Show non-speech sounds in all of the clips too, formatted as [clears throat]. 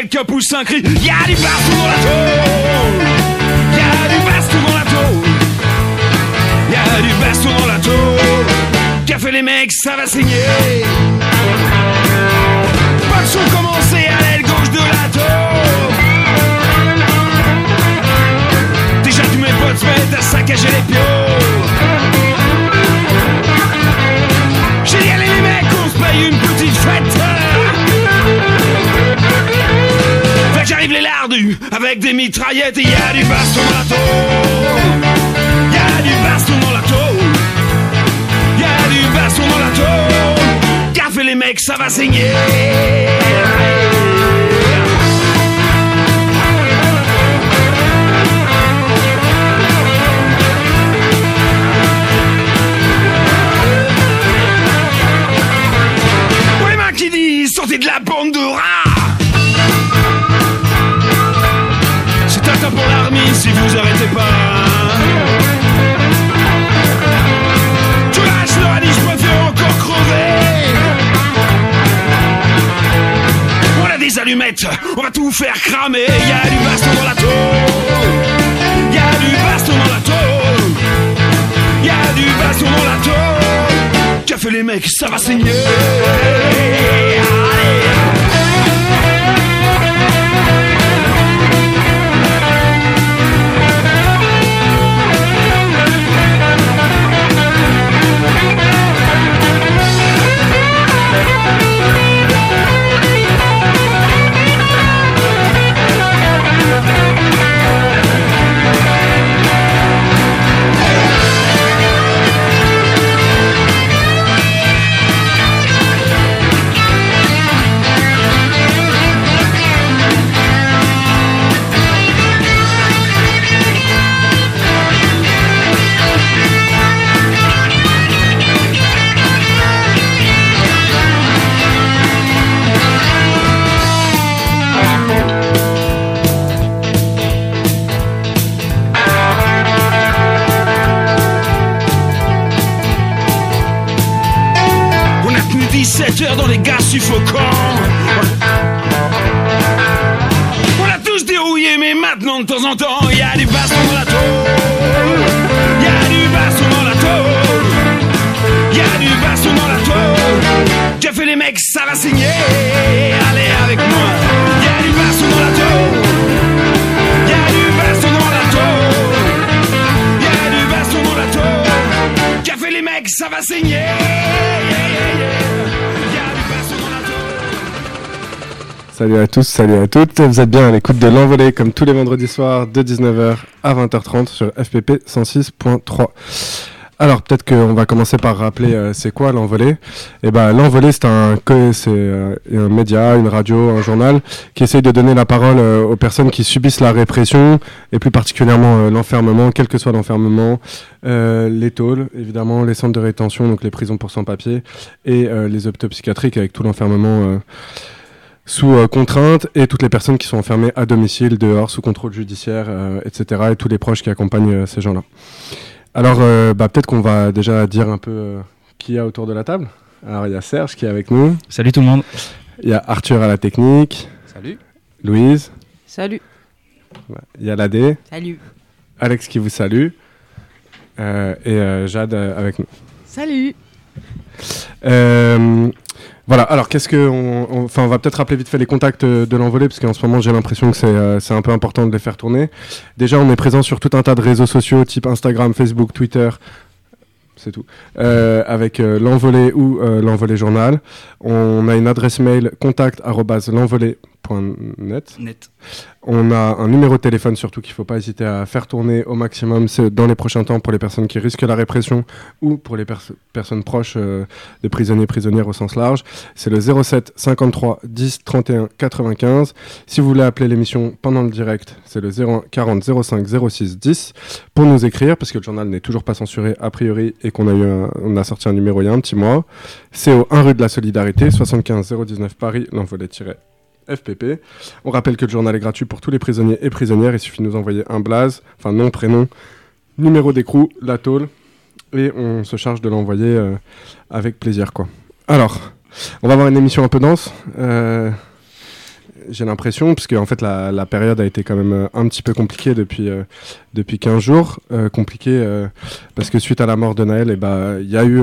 et quelques poussins crient Y'a du baston dans la tôle Y'a du baston dans la tôle Y'a du baston dans la tôle fait les mecs, ça va saigner avec des mitraillettes et y a du baston dans la tôle. Y a du baston dans la tôle. Y a du baston dans la tôle. Fait les mecs, ça va saigner. Sortez de la bande si vous arrêtez pas. Tu lâches leur dit je préfère encore crever. On a des allumettes, on va tout faire cramer. Y'a du baston dans la tôle. Y'a du baston dans la tôle. Y'a du baston dans la tôle. Fait les mecs, ça va saigner. Allez. Tenu 17 heures dans les gaz suffocants. On a tous dérouillé, mais maintenant de temps en temps, y a du baston dans la tôle. Y a du baston dans la tôle. Y a du baston dans la tôle. Qu'a fait les mecs, ça va saigner. Allez avec moi. Y a du baston dans la tôle. Y a du baston dans la tôle. Y a du baston dans la tôle. Fait les mecs, ça va saigner. Salut à tous, salut à toutes. Vous êtes bien à l'écoute de l'envolée comme tous les vendredis soirs de 19h à 20h30 sur FPP 106.3. Alors peut-être qu'on va commencer par rappeler euh, c'est quoi l'envolée? Et ben l'envolée c'est euh, un média, une radio, un journal qui essaye de donner la parole euh, aux personnes qui subissent la répression et plus particulièrement l'enfermement, quel que soit l'enfermement, les tôles évidemment, les centres de rétention donc les prisons pour sans-papiers et les hôpitaux psychiatriques avec tout l'enfermement sous euh, contrainte et toutes les personnes qui sont enfermées à domicile, dehors, sous contrôle judiciaire, euh, etc. et tous les proches qui accompagnent euh, ces gens-là. Alors, euh, bah, peut-être qu'on va déjà dire un peu euh, qui y a autour de la table. Alors, il y a Serge qui est avec nous, Salut tout le monde. il y a Arthur à la technique, Salut. Louise, Salut. il y a Ladé, Salut. Alex qui vous salue euh, et euh, Jade euh, avec nous. Salut. Voilà, alors qu'est-ce que. On, enfin, on va peut-être rappeler vite fait les contacts euh, de l'envolée, parce qu'en ce moment j'ai l'impression que c'est euh, c'est un peu important de les faire tourner. Déjà, on est présent sur tout un tas de réseaux sociaux, type Instagram, Facebook, Twitter. C'est tout. Euh, avec euh, l'envolée ou euh, l'envolée journal. On a une adresse mail contact Net. On a un numéro de téléphone surtout qu'il ne faut pas hésiter à faire tourner au maximum c'est dans les prochains temps pour les personnes qui risquent la répression ou pour les pers- personnes proches euh, de prisonniers prisonnières au sens large. C'est le 07 53 10 31 95. Si vous voulez appeler l'émission pendant le direct, c'est le 01 40 05 06 10 pour nous écrire parce que le journal n'est toujours pas censuré a priori et qu'on a eu un- on a sorti un numéro il y a un petit mois. C'est au 1 rue de la Solidarité 75 019 Paris l'envolée FPP. On rappelle que le journal est gratuit pour tous les prisonniers et prisonnières. Il suffit de nous envoyer un blaze, enfin nom, prénom, numéro d'écrou, la tôle, et on se charge de l'envoyer euh, avec plaisir. quoi. Alors, on va avoir une émission un peu dense. Euh, j'ai l'impression, puisque en fait la, période a été quand même un petit peu compliquée depuis, depuis 15 jours. compliquée parce que suite à la mort de Naël, eh ben, il y a eu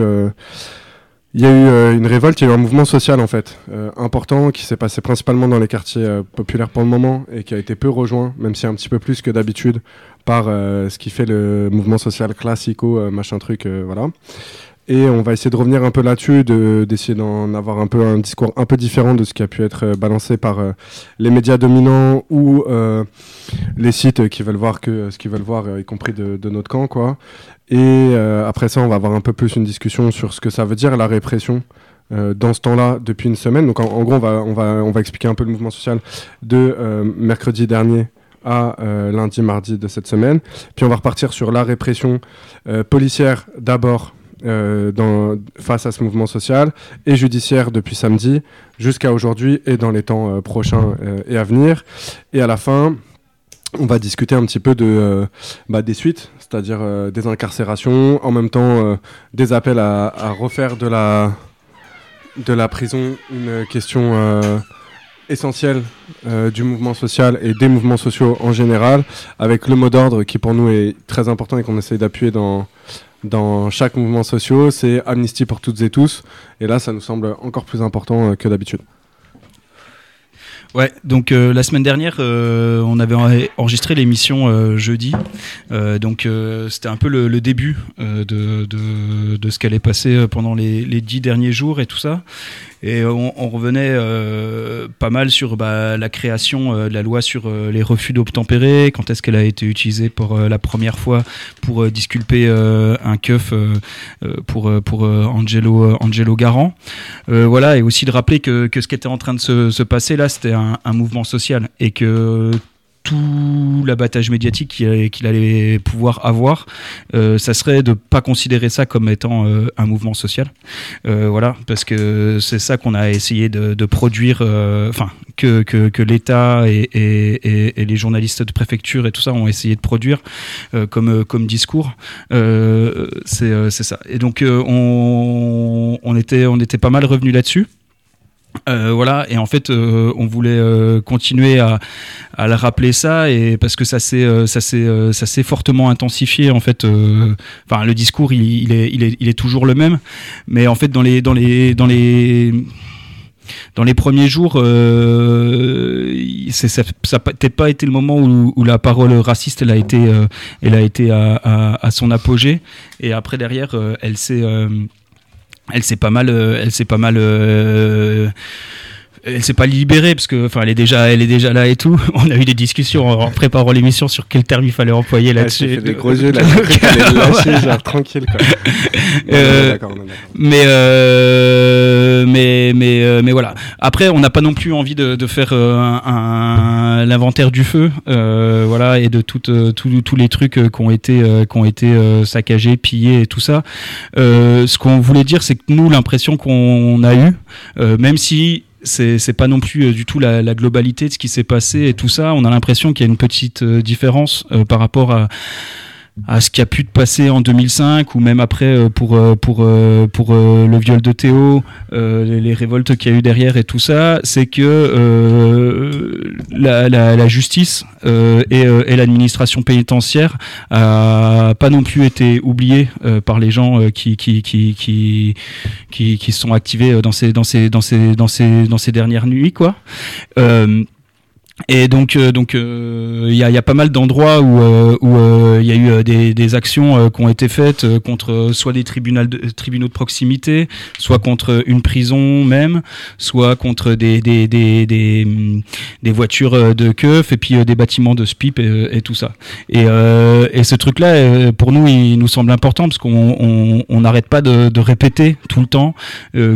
il y a eu euh, une révolte, il y a eu un mouvement social en fait euh, important qui s'est passé principalement dans les quartiers euh, populaires pour le moment et qui a été peu rejoint, même si un petit peu plus que d'habitude, par ce qui fait le mouvement social classico, machin truc, voilà. Et on va essayer de revenir un peu là-dessus, d'essayer d'en avoir un peu un discours un peu différent de ce qui a pu être balancé par les médias dominants ou les sites qui veulent voir que ce qu'ils veulent voir, y compris de, de, notre camp, quoi. Et euh, après ça, on va avoir un peu plus une discussion sur ce que ça veut dire la répression euh, dans ce temps-là depuis une semaine. Donc en, gros, on va, on, va, on va expliquer un peu le mouvement social de euh, mercredi dernier à lundi, mardi de cette semaine. Puis on va repartir sur la répression policière d'abord dans, face à ce mouvement social et judiciaire depuis samedi jusqu'à aujourd'hui et dans les temps prochains et à venir. Et à la fin, on va discuter un petit peu de, bah, des suites c'est-à-dire euh, des incarcérations, en même temps euh, des appels à, refaire de la, prison une question euh, essentielle du mouvement social et des mouvements sociaux en général, avec le mot d'ordre qui pour nous est très important et qu'on essaie d'appuyer dans, dans chaque mouvement social, c'est amnistie pour toutes et tous. Et là, ça nous semble encore plus important que d'habitude. Ouais, donc euh, la semaine dernière, euh, on avait enregistré l'émission euh, jeudi. donc c'était un peu le, début de, de, ce qu'allait passer pendant les, dix derniers jours et tout ça. Et on, revenait euh, pas mal sur bah, la création euh, de la loi sur euh, les refus d'obtempérer, quand est-ce qu'elle a été utilisée pour la première fois pour disculper un keuf pour, pour Angelo, Angelo Garant. voilà, et aussi de rappeler que, que ce qui était en train de se, se passer là, c'était un, un mouvement social et que tout l'abattage médiatique qu'il allait pouvoir avoir, euh, ça serait de pas considérer ça comme étant euh, un mouvement social. Euh, voilà, parce que c'est ça qu'on a essayé de, produire, enfin, que, l'État et, et, les journalistes de préfecture et tout ça ont essayé de produire comme, discours. c'est ça. Et donc, on, on, était, on était pas mal revenu là-dessus. Euh, voilà et en fait euh, on voulait euh, continuer à, à le rappeler ça et parce que ça s'est ça s'est ça s'est fortement intensifié en fait enfin le discours il, est, il, est, il est toujours le même mais en fait dans les dans les dans les dans les premiers jours, euh, ça n'a peut-être pas été le moment où, où, la parole raciste elle a été, elle a été à, à, à, son apogée. Et après derrière, elle s'est elle s'est pas mal, euh, elle s'est pas mal euh, elle s'est pas libérée parce que enfin elle est déjà elle est déjà là et tout. [laughs] On a eu des discussions en préparant l'émission sur quel terme il fallait employer là-dessus des gros yeux là. [laughs] Genre, tranquille quoi. [laughs] Euh, mais euh, mais mais euh, mais voilà. Après on n'a pas non plus envie de, faire euh, un, l'inventaire du feu euh, voilà et de toutes tous les trucs qui ont été qui ont été saccagés pillés et tout ça. Ce qu'on voulait dire c'est que nous l'impression qu'on a eu même si c'est pas non plus euh, du tout la, globalité de ce qui s'est passé et tout ça. On a l'impression qu'il y a une petite euh, différence euh, par rapport à à ce qui a pu te passer en 2005 ou même après euh, pour euh, pour euh, pour le viol de Théo, les, révoltes qu'il y a eu derrière et tout ça, c'est que la, la, justice et, et l'administration pénitentiaire a pas non plus été oubliée par les gens qui qui qui qui qui, qui sont activés dans ces dans ces dans ces dans ces dans ces dernières nuits quoi. Et donc, euh, donc, euh, il y, a, y, a, pas mal d'endroits où euh, où il y a eu des, des actions qui ont été faites contre soit des tribunaux de, tribunaux de proximité, soit contre une prison même, soit contre des des des des, des voitures de keuf et puis des bâtiments de SPIP et, et tout ça. Et, et ce truc-là, pour nous, il nous semble important parce qu'on on n'arrête pas de, de, répéter tout le temps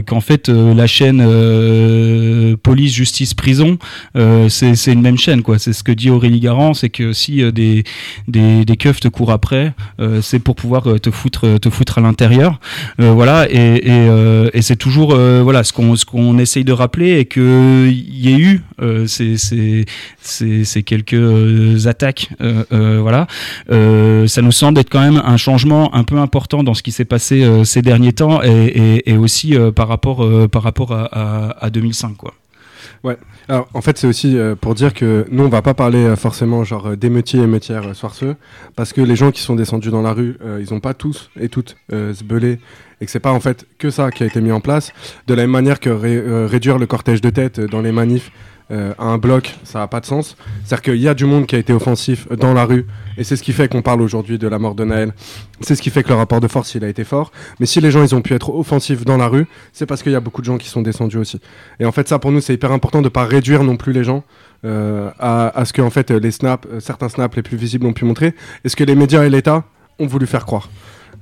qu'en fait la chaîne police, justice, prison, c'est c'est une même chaîne, quoi. C'est ce que dit Aurélie Garant, c'est que si euh, des, des, des keufs te courent après, euh, c'est pour pouvoir euh, te foutre, te foutre à l'intérieur. voilà, et, c'est toujours voilà ce qu'on qu'on essaye de rappeler et que il y a eu ces, ces, ces, quelques attaques, voilà. ça nous semble être quand même un changement un peu important dans ce qui s'est passé ces derniers temps et, aussi par rapport par rapport à, à, à 2005, quoi. Alors, en fait, c'est aussi euh, pour dire que nous, on va pas parler euh, forcément genre d'émeutiers et émeutières euh, soirceux, parce que les gens qui sont descendus dans la rue, ils ont pas tous et toutes se belé, et que c'est pas en fait que ça qui a été mis en place. De la même manière que ré- réduire le cortège de tête dans les manifs euh, à un bloc, ça a pas de sens. C'est-à-dire qu'il y a du monde qui a été offensif euh, dans la rue, et c'est ce qui fait qu'on parle aujourd'hui de la mort de Naël. C'est ce qui fait que le rapport de force, il a été fort. Mais si les gens, ils ont pu être offensifs dans la rue, c'est parce qu'il y a beaucoup de gens qui sont descendus aussi. Et en fait, ça, pour nous, c'est hyper important de pas réduire non plus les gens euh, à, à ce que en fait les snaps, euh, certains snaps les plus visibles ont pu montrer, et ce que les médias et l'État ont voulu faire croire?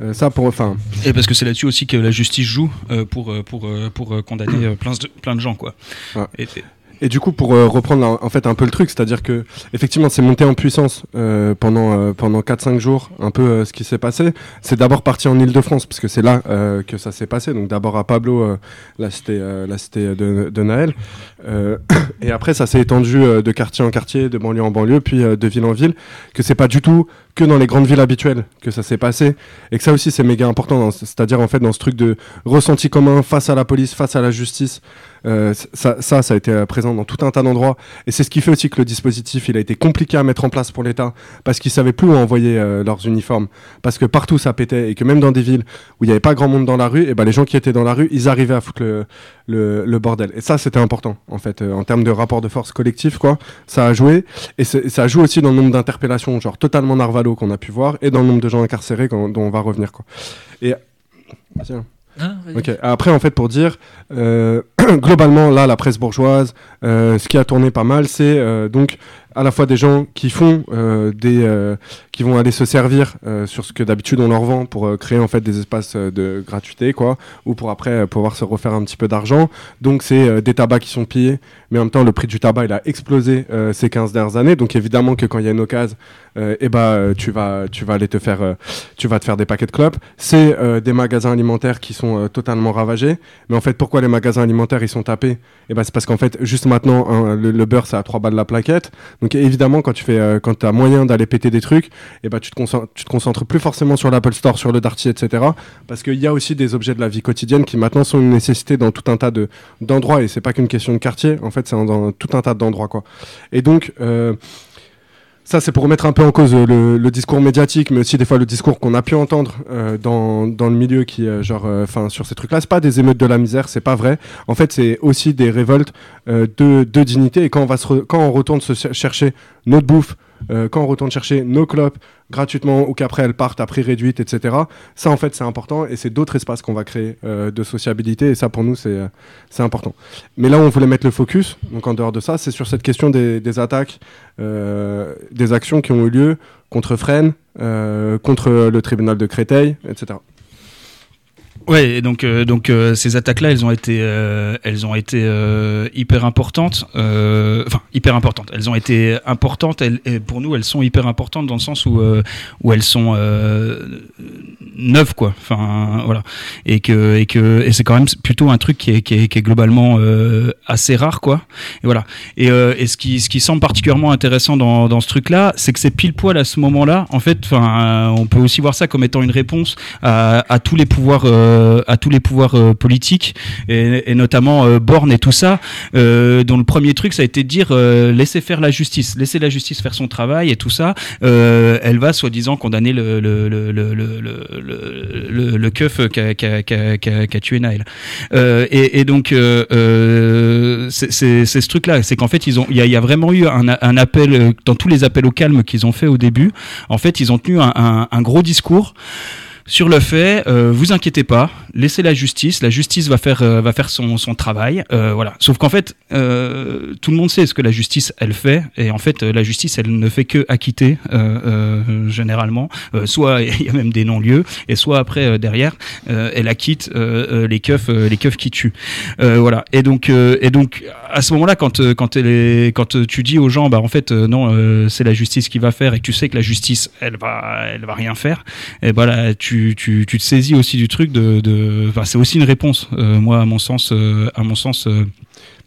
Euh, ça pour, enfin, Et parce que c'est là-dessus aussi que la justice joue euh, pour, euh, pour, euh, pour euh, condamner euh, plein, de, plein de gens. Quoi. Ouais. Et- et- du coup, pour euh, reprendre en, fait un peu le truc, c'est-à-dire que effectivement, c'est monté en puissance euh, pendant euh, pendant 4-5 jours, un peu euh, ce qui s'est passé. C'est d'abord parti en Île-de-France, parce que c'est là euh, que ça s'est passé. Donc d'abord à Pablo, la cité, la cité de, de Naël. [coughs] Et après, ça s'est étendu de quartier en quartier, de banlieue en banlieue, puis de ville en ville. Que c'est pas du tout que dans les grandes villes habituelles que ça s'est passé, et que ça aussi c'est méga important. C'est-à-dire en fait dans ce truc de ressenti commun face à la police, face à la justice. Euh, ça, ça, a été euh, présent dans tout un tas d'endroits. Et c'est ce qui fait aussi que le dispositif, il a été compliqué à mettre en place pour l'État, parce qu'ils savaient plus où envoyer euh, leurs uniformes, parce que partout ça pétait, et que même dans des villes où il n'y avait pas grand monde dans la rue, et ben les gens qui étaient dans la rue, ils arrivaient à foutre le, bordel. Et ça, c'était important, en fait, en termes de rapport de force collectif, quoi. Ça a joué, et ça joue aussi dans le nombre d'interpellations, genre totalement narvalo qu'on a pu voir, et dans le nombre de gens incarcérés dont on va revenir, quoi. Et Tiens. Ok. Après, en fait, pour dire, euh, [clears throat] globalement, là, la presse bourgeoise, euh, ce qui a tourné pas mal, c'est euh, donc à la fois des gens qui font euh, des, euh, qui vont aller se servir euh, sur ce que d'habitude on leur vend pour créer en fait des espaces de gratuité, quoi, ou pour après pouvoir se refaire un petit peu d'argent. Donc c'est des tabacs qui sont pillés, mais en même temps le prix du tabac il a explosé ces 15 dernières années. Donc évidemment que quand il y a une occasion, euh, eh ben euh, tu vas, tu vas aller te faire, tu vas te faire des paquets de clopes. C'est des magasins alimentaires qui sont totalement ravagés. Mais en fait, pourquoi les magasins alimentaires ils sont tapés? Eh ben c'est parce qu'en fait, juste maintenant, hein, le, beurre c'est à 3 balles la plaquette. Évidemment, quand tu euh, as moyen d'aller péter des trucs, eh ben tu te concentres, plus forcément sur l'Apple Store, sur le Darty, etc. Parce qu'il y a aussi des objets de la vie quotidienne qui maintenant sont une nécessité dans tout un tas de d'endroits. Et c'est pas qu'une question de quartier. En fait, c'est dans, tout un tas d'endroits. Et donc euh, ça, c'est pour remettre un peu en cause euh, le, discours médiatique, mais aussi des fois le discours qu'on a pu entendre euh, dans, dans le milieu qui, euh, genre, enfin, sur ces trucs-là. C'est pas des émeutes de la misère, c'est pas vrai. En fait, c'est aussi des révoltes euh, de, de dignité. Et quand on va se, quand on retourne se cher- chercher notre bouffe, euh, quand on retourne chercher nos clopes gratuitement ou qu'après elles partent à prix réduit, etc. Ça, en fait, c'est important et c'est d'autres espaces qu'on va créer euh, de sociabilité et ça, pour nous, c'est euh, c'est important. Mais là où on voulait mettre le focus, donc en dehors de ça, c'est sur cette question des, attaques, des actions qui ont eu lieu contre Fresnes, contre le tribunal de Créteil, etc. Ouais, donc euh, donc euh, ces attaques-là, elles ont été euh, elles ont été euh, hyper importantes, euh, enfin hyper importantes. Elles ont été importantes. Elles, et pour nous, elles sont hyper importantes dans le sens où euh, où elles sont neuves quoi. Enfin voilà, et que et que et c'est quand même plutôt un truc qui est qui est, qui est globalement assez rare quoi. Et voilà. Et, et ce qui ce qui semble particulièrement intéressant dans dans ce truc-là, c'est que c'est pile poil à ce moment-là. En fait, enfin, on peut aussi voir ça comme étant une réponse à, à tous les pouvoirs à tous les pouvoirs euh, politiques et, et notamment euh, Borne et tout ça. Euh, dont le premier truc ça a été de dire euh, laissez faire la justice laissez la justice faire son travail et tout ça. Euh, elle va soi-disant condamner le le le le le le, keuf qui a, a, a, a, tué euh, et, et donc euh, euh, c'est ce truc là c'est qu'en fait ils ont il y y a vraiment eu un, un appel euh, dans tous les appels au calme qu'ils ont fait au début en fait ils ont tenu un, un, un gros discours sur le fait, euh, vous inquiétez pas, laissez la justice, la justice va faire euh, va faire son, son travail, euh, voilà. Sauf qu'en fait, tout le monde sait ce que la justice elle fait, et en fait, la justice elle ne fait que acquitter généralement. Soit [laughs] il y a même des non-lieux, et soit après derrière, elle acquitte les keufs les keufs qui tuent, voilà. Et donc et donc à ce moment-là, quand quand tu dis aux gens, bah en fait non, c'est la justice qui va faire, et tu sais que la justice elle va elle va rien faire, et là tu tu, te saisis aussi du truc de, de c'est aussi une réponse euh, moi à mon sens euh, à mon sens euh,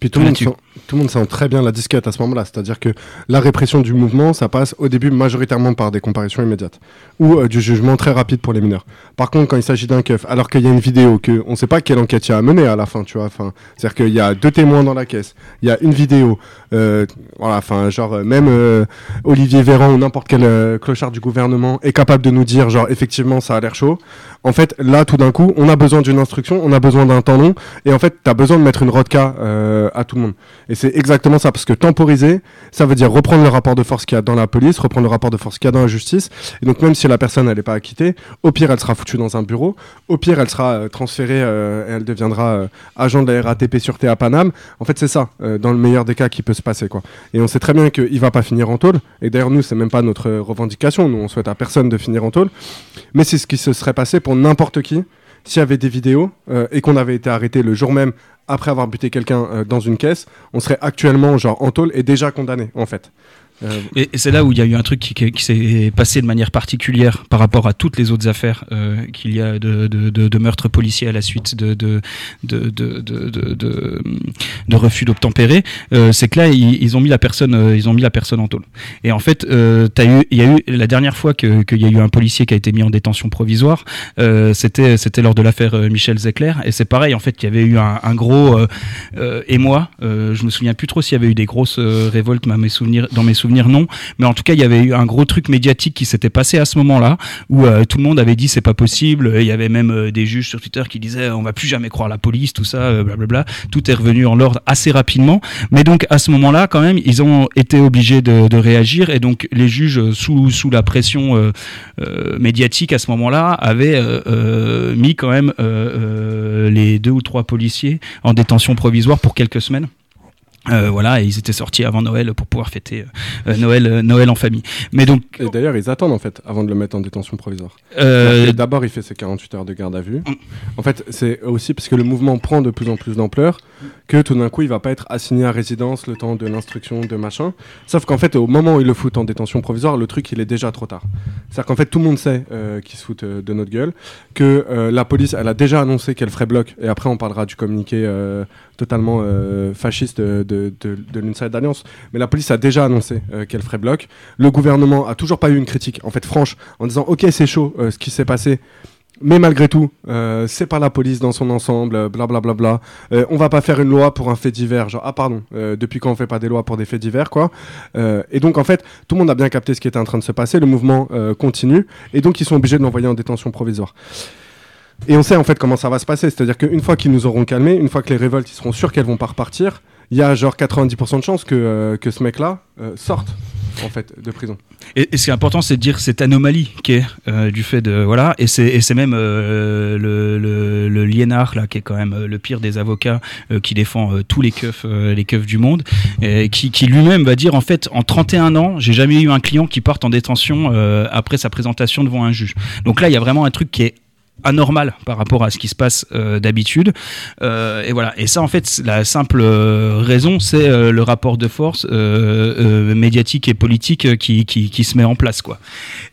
Puis tout le, monde sent, tout le monde sent très bien la disquette à ce moment-là. C'est-à-dire que la répression du mouvement, ça passe au début majoritairement par des comparaisons immédiates ou euh, du jugement très rapide pour les mineurs. Par contre, quand il s'agit d'un keuf, alors qu'il y a une vidéo, que on ne sait pas quelle enquête il y a à mener à la fin, tu vois. Enfin, c'est-à-dire qu'il y a deux témoins dans la caisse, il y a une vidéo, euh, voilà, enfin, genre euh, même euh, Olivier Véran ou n'importe quel clochard du gouvernement est capable de nous dire, genre, effectivement, ça a l'air chaud. En fait, là, tout d'un coup, on a besoin d'une instruction, on a besoin d'un temps et en fait, tu as besoin de mettre une rodka euh, à tout le monde. Et c'est exactement ça, parce que temporiser, ça veut dire reprendre le rapport de force qu'il y a dans la police, reprendre le rapport de force qu'il y a dans la justice, et donc même si la personne, n'est pas acquittée, au pire, elle sera foutue dans un bureau, au pire, elle sera euh, transférée, euh, et elle deviendra agent de la RATP sûreté à Paname. En fait, c'est ça, dans le meilleur des cas, qui peut se passer. Et on sait très bien qu'il va pas finir en tôle, et d'ailleurs, nous, c'est même pas notre revendication, nous, on souhaite à personne de finir en tôle, mais c'est ce qui se serait passé pour n'importe qui s'il y avait des vidéos euh, et qu'on avait été arrêté le jour même après avoir buté quelqu'un euh, dans une caisse, on serait actuellement genre en tôle et déjà condamné en fait. Euh, Et, c'est là où il y a eu un truc qui, s'est passé de manière particulière par rapport à toutes les autres affaires euh, qu'il y a de, de, de, meurtres policiers à la suite de, refus d'obtempérer. Euh, c'est que là, ils, ont mis la personne, ils ont mis la personne en tôle. Et en fait, il y a eu la dernière fois que- qu'il y a eu un policier qui a été mis en détention provisoire, c'était c'était lors de l'affaire Michel Zecler. Et c'est pareil, en fait, il y avait eu un, un gros émoi. Je me souviens plus trop s'il y avait eu des grosses révoltes, dans mes souvenirs non. Mais en tout cas, il y avait eu un gros truc médiatique qui s'était passé à ce moment-là, où euh, tout le monde avait dit c'est pas possible. Il y avait même euh, des juges sur Twitter qui disaient on va plus jamais croire la police, tout ça, euh, blablabla. Tout est revenu en l'ordre assez rapidement. Mais donc à ce moment-là, quand même, ils ont été obligés de, de réagir et donc les juges sous sous la pression médiatique à ce moment-là avaient mis quand même les deux ou trois policiers en détention provisoire pour quelques semaines. Euh, voilà, et ils étaient sortis avant Noël pour pouvoir fêter euh, Noël, euh, Noël en famille. Mais donc, et d'ailleurs, ils attendent en fait avant de le mettre en détention provisoire. D'abord, il fait ses 48 heures de garde à vue. En fait, c'est aussi parce que le mouvement prend de plus en plus d'ampleur que tout d'un coup, il va pas être assigné à résidence le temps de l'instruction, de machin. Sauf qu'en fait, au moment où il le fout en détention provisoire, le truc, il est déjà trop tard. C'est-à-dire qu'en fait, tout le monde sait qu'ils se foutent de notre gueule, que la police, elle a déjà annoncé qu'elle ferait bloc. Et après, on parlera du communiqué totalement euh, fasciste de, de, de, de l'Inside Alliance. Mais la police a déjà annoncé euh, qu'elle ferait bloc. Le gouvernement a toujours pas eu une critique, en fait, franche, en disant Ok, c'est chaud euh, ce qui s'est passé. Mais malgré tout, c'est pas la police dans son ensemble, blablabla. Bla, bla, bla. On va pas faire une loi pour un fait divers. Genre, ah pardon, depuis quand on fait pas des lois pour des faits divers, quoi. Et donc, en fait, tout le monde a bien capté ce qui était en train de se passer. Le mouvement continue. Et donc, ils sont obligés de l'envoyer en détention provisoire. Et on sait en fait comment ça va se passer. C'est-à-dire qu'une fois qu'ils nous auront calmés, une fois que les révoltes, ils seront sûrs qu'elles vont pas repartir, il y a genre 90% de chances que, euh, que ce mec-là euh, sorte en fait de prison. Et, ce qui est important, c'est de dire cette anomalie qui est euh, du fait de voilà, et c'est même le, le, le là qui est quand même le pire des avocats qui défend tous les keufs les keufs du monde, qui, qui lui-même va dire en fait en 31 ans, j'ai jamais eu un client qui parte en détention après sa présentation devant un juge. Donc là, il y a vraiment un truc qui est anormal par rapport à ce qui se passe euh, d'habitude. Euh, et voilà. Et ça en fait la simple euh, raison c'est le rapport de force médiatique et politique qui, qui, se met en place quoi.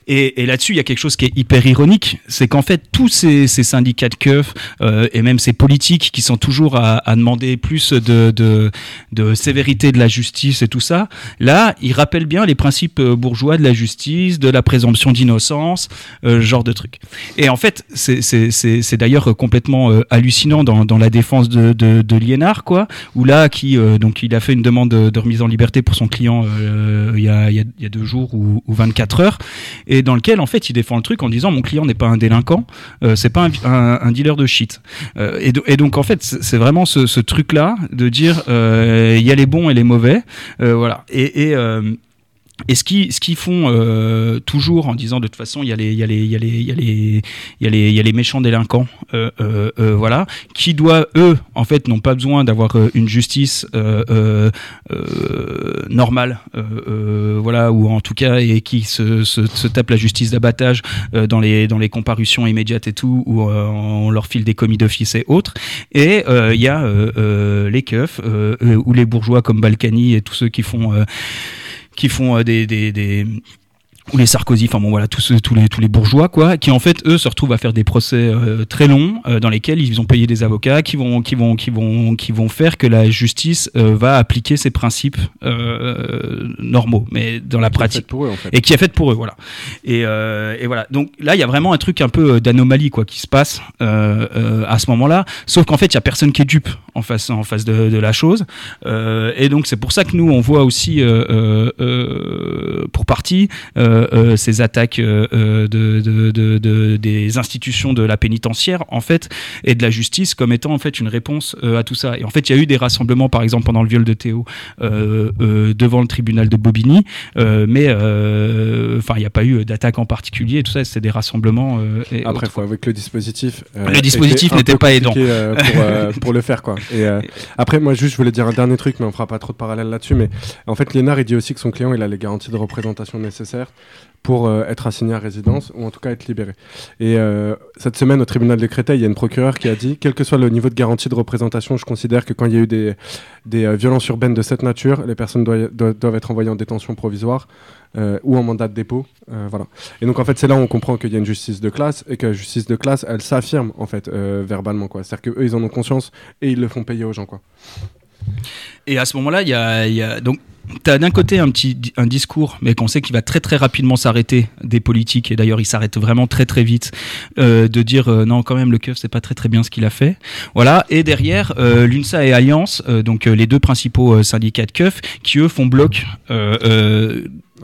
Et, là-dessus, il y a quelque chose qui est hyper ironique, c'est qu'en fait, tous ces, syndicats de keufs euh, et même ces politiques qui sont toujours à, demander plus de, de, sévérité de la justice et tout ça, là, ils rappellent bien les principes bourgeois de la justice, de la présomption d'innocence, ce genre de trucs. Et en fait, c'est- c'est d'ailleurs complètement euh, hallucinant dans, la défense de, de, quoi, où là, qui, euh, donc, il a fait une demande de, remise en liberté pour son client euh, il, y a, il, y a, deux jours ou, ou 24 heures et dans lequel en fait il défend le truc en disant mon client n'est pas un délinquant, euh, c'est pas un, dealer de shit. Euh, et, do- et donc en fait c'est vraiment ce, ce truc là de dire euh, il y a les bons et les mauvais, euh, voilà. Et, euh, et ce qui ce qu'ils font euh, toujours en disant de toute façon il y a les il y a les il y a les il y a les il y a les y a les méchants délinquants euh, euh, euh, voilà qui doivent eux en fait n'ont pas besoin d'avoir euh, une justice euh, normale voilà ou en tout cas et qui se, se, se tapent la justice d'abattage dans les dans les comparutions immédiates et tout où on leur file des commis d'office et autres. Et il y a les keufs ou les bourgeois comme Balkany et tous ceux qui font qui font euh, des, des, des ou les Sarkozy, enfin bon voilà, tous, tous, les, tous les bourgeois, quoi, qui en fait, eux, se retrouvent à faire des procès euh, très longs euh, dans lesquels ils ont payé des avocats qui vont, qui vont, qui vont, qui vont faire que la justice euh, va appliquer ses principes normaux, mais dans la pratique. Pour eux, en fait. Et qui est faite pour eux, voilà. Et, et voilà. Donc là, il y a vraiment un truc un peu d'anomalie, quoi, qui se passe à ce moment-là. Sauf qu'en fait, il y a personne qui est dupe en face, en face de, de la chose. et donc, c'est pour ça que nous, on voit aussi, pour partie, euh, euh, ces attaques euh, de, des institutions de la pénitentiaire en fait et de la justice comme étant en fait une réponse à tout ça. Et en fait, il y a eu des rassemblements, par exemple pendant le viol de Théo, devant le tribunal de Bobigny, mais enfin, il n'y a pas eu d'attaque en particulier. Tout ça, c'est des rassemblements. Et Après, faut avec le dispositif. le dispositif n'était pas aidant pour, [laughs] pour, le faire, quoi. Et après, moi, juste, je voulais dire un dernier truc, mais on fera pas trop de parallèles là-dessus. Mais en fait, Lénard, il dit aussi que son client, il a les garanties de représentation nécessaires pour euh, être assigné à résidence ou en tout cas être libéré. Et euh, cette semaine au tribunal de Créteil, il y a une procureure qui a dit, quel que soit le niveau de garantie de représentation, je considère que quand il y a eu des, des euh, violences urbaines de cette nature, les personnes doivent, être envoyées en détention provisoire ou en mandat de dépôt. voilà. Et donc en fait, c'est là où on comprend qu'il y a une justice de classe et que la justice de classe, elle s'affirme en fait verbalement. C'est-à-dire qu'eux, ils en ont conscience et ils le font payer aux gens. Quoi. Et à ce moment-là, il y y a donc tu as d'un côté un discours, mais qu'on sait qu'il va très très rapidement s'arrêter des politiques, et d'ailleurs il s'arrête vraiment très très vite, euh, de dire euh, non quand même le keuf c'est pas très très bien ce qu'il a fait. Voilà, et derrière euh, l'UNSA et Alliance, donc les deux principaux syndicats de keuf, qui eux font bloc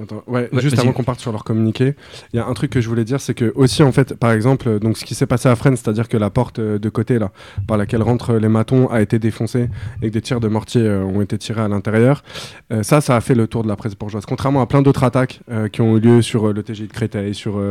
Attends, ouais, juste avant qu'on parte sur leur communiqué, il y a un truc que je voulais dire, c'est que aussi en fait, par exemple, donc ce qui s'est passé à Fresnes, c'est-à-dire que la porte euh, de côté là, par laquelle rentrent les matons, a été défoncée et que des tirs de mortier euh, ont été tirés à l'intérieur. Euh, ça, ça a fait le tour de la presse bourgeoise. Contrairement à plein d'autres attaques qui ont eu lieu sur le TGI de Créteil, sur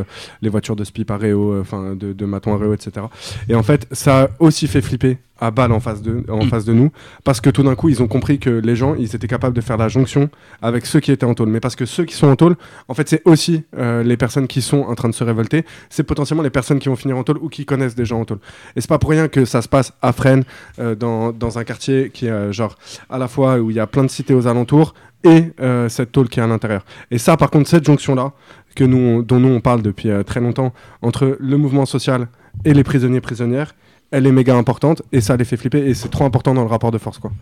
les voitures de Spip à Réau, enfin de, de matons à Réau, etc. Et en fait, ça a aussi fait flipper à balle en face de, en mm. face de nous, parce que tout d'un coup, ils ont compris que les gens, ils étaient capables de faire la jonction avec ceux qui étaient en tôle. Mais parce que ceux qui sont en tôle, en fait, c'est aussi euh, les personnes qui sont en train de se révolter, c'est potentiellement les personnes qui vont finir en tôle ou qui connaissent des gens en tôle. Et c'est pas pour rien que ça se passe à Fresnes, euh, dans, dans, un quartier qui est euh, genre à la fois où il y a plein de cités aux alentours et cette tôle qui est à l'intérieur. Et ça, par contre, cette jonction-là, que nous, dont nous on parle depuis très longtemps, entre le mouvement social et les prisonniers prisonnières, elle est méga importante et ça les fait flipper et c'est trop important dans le rapport de force quoi.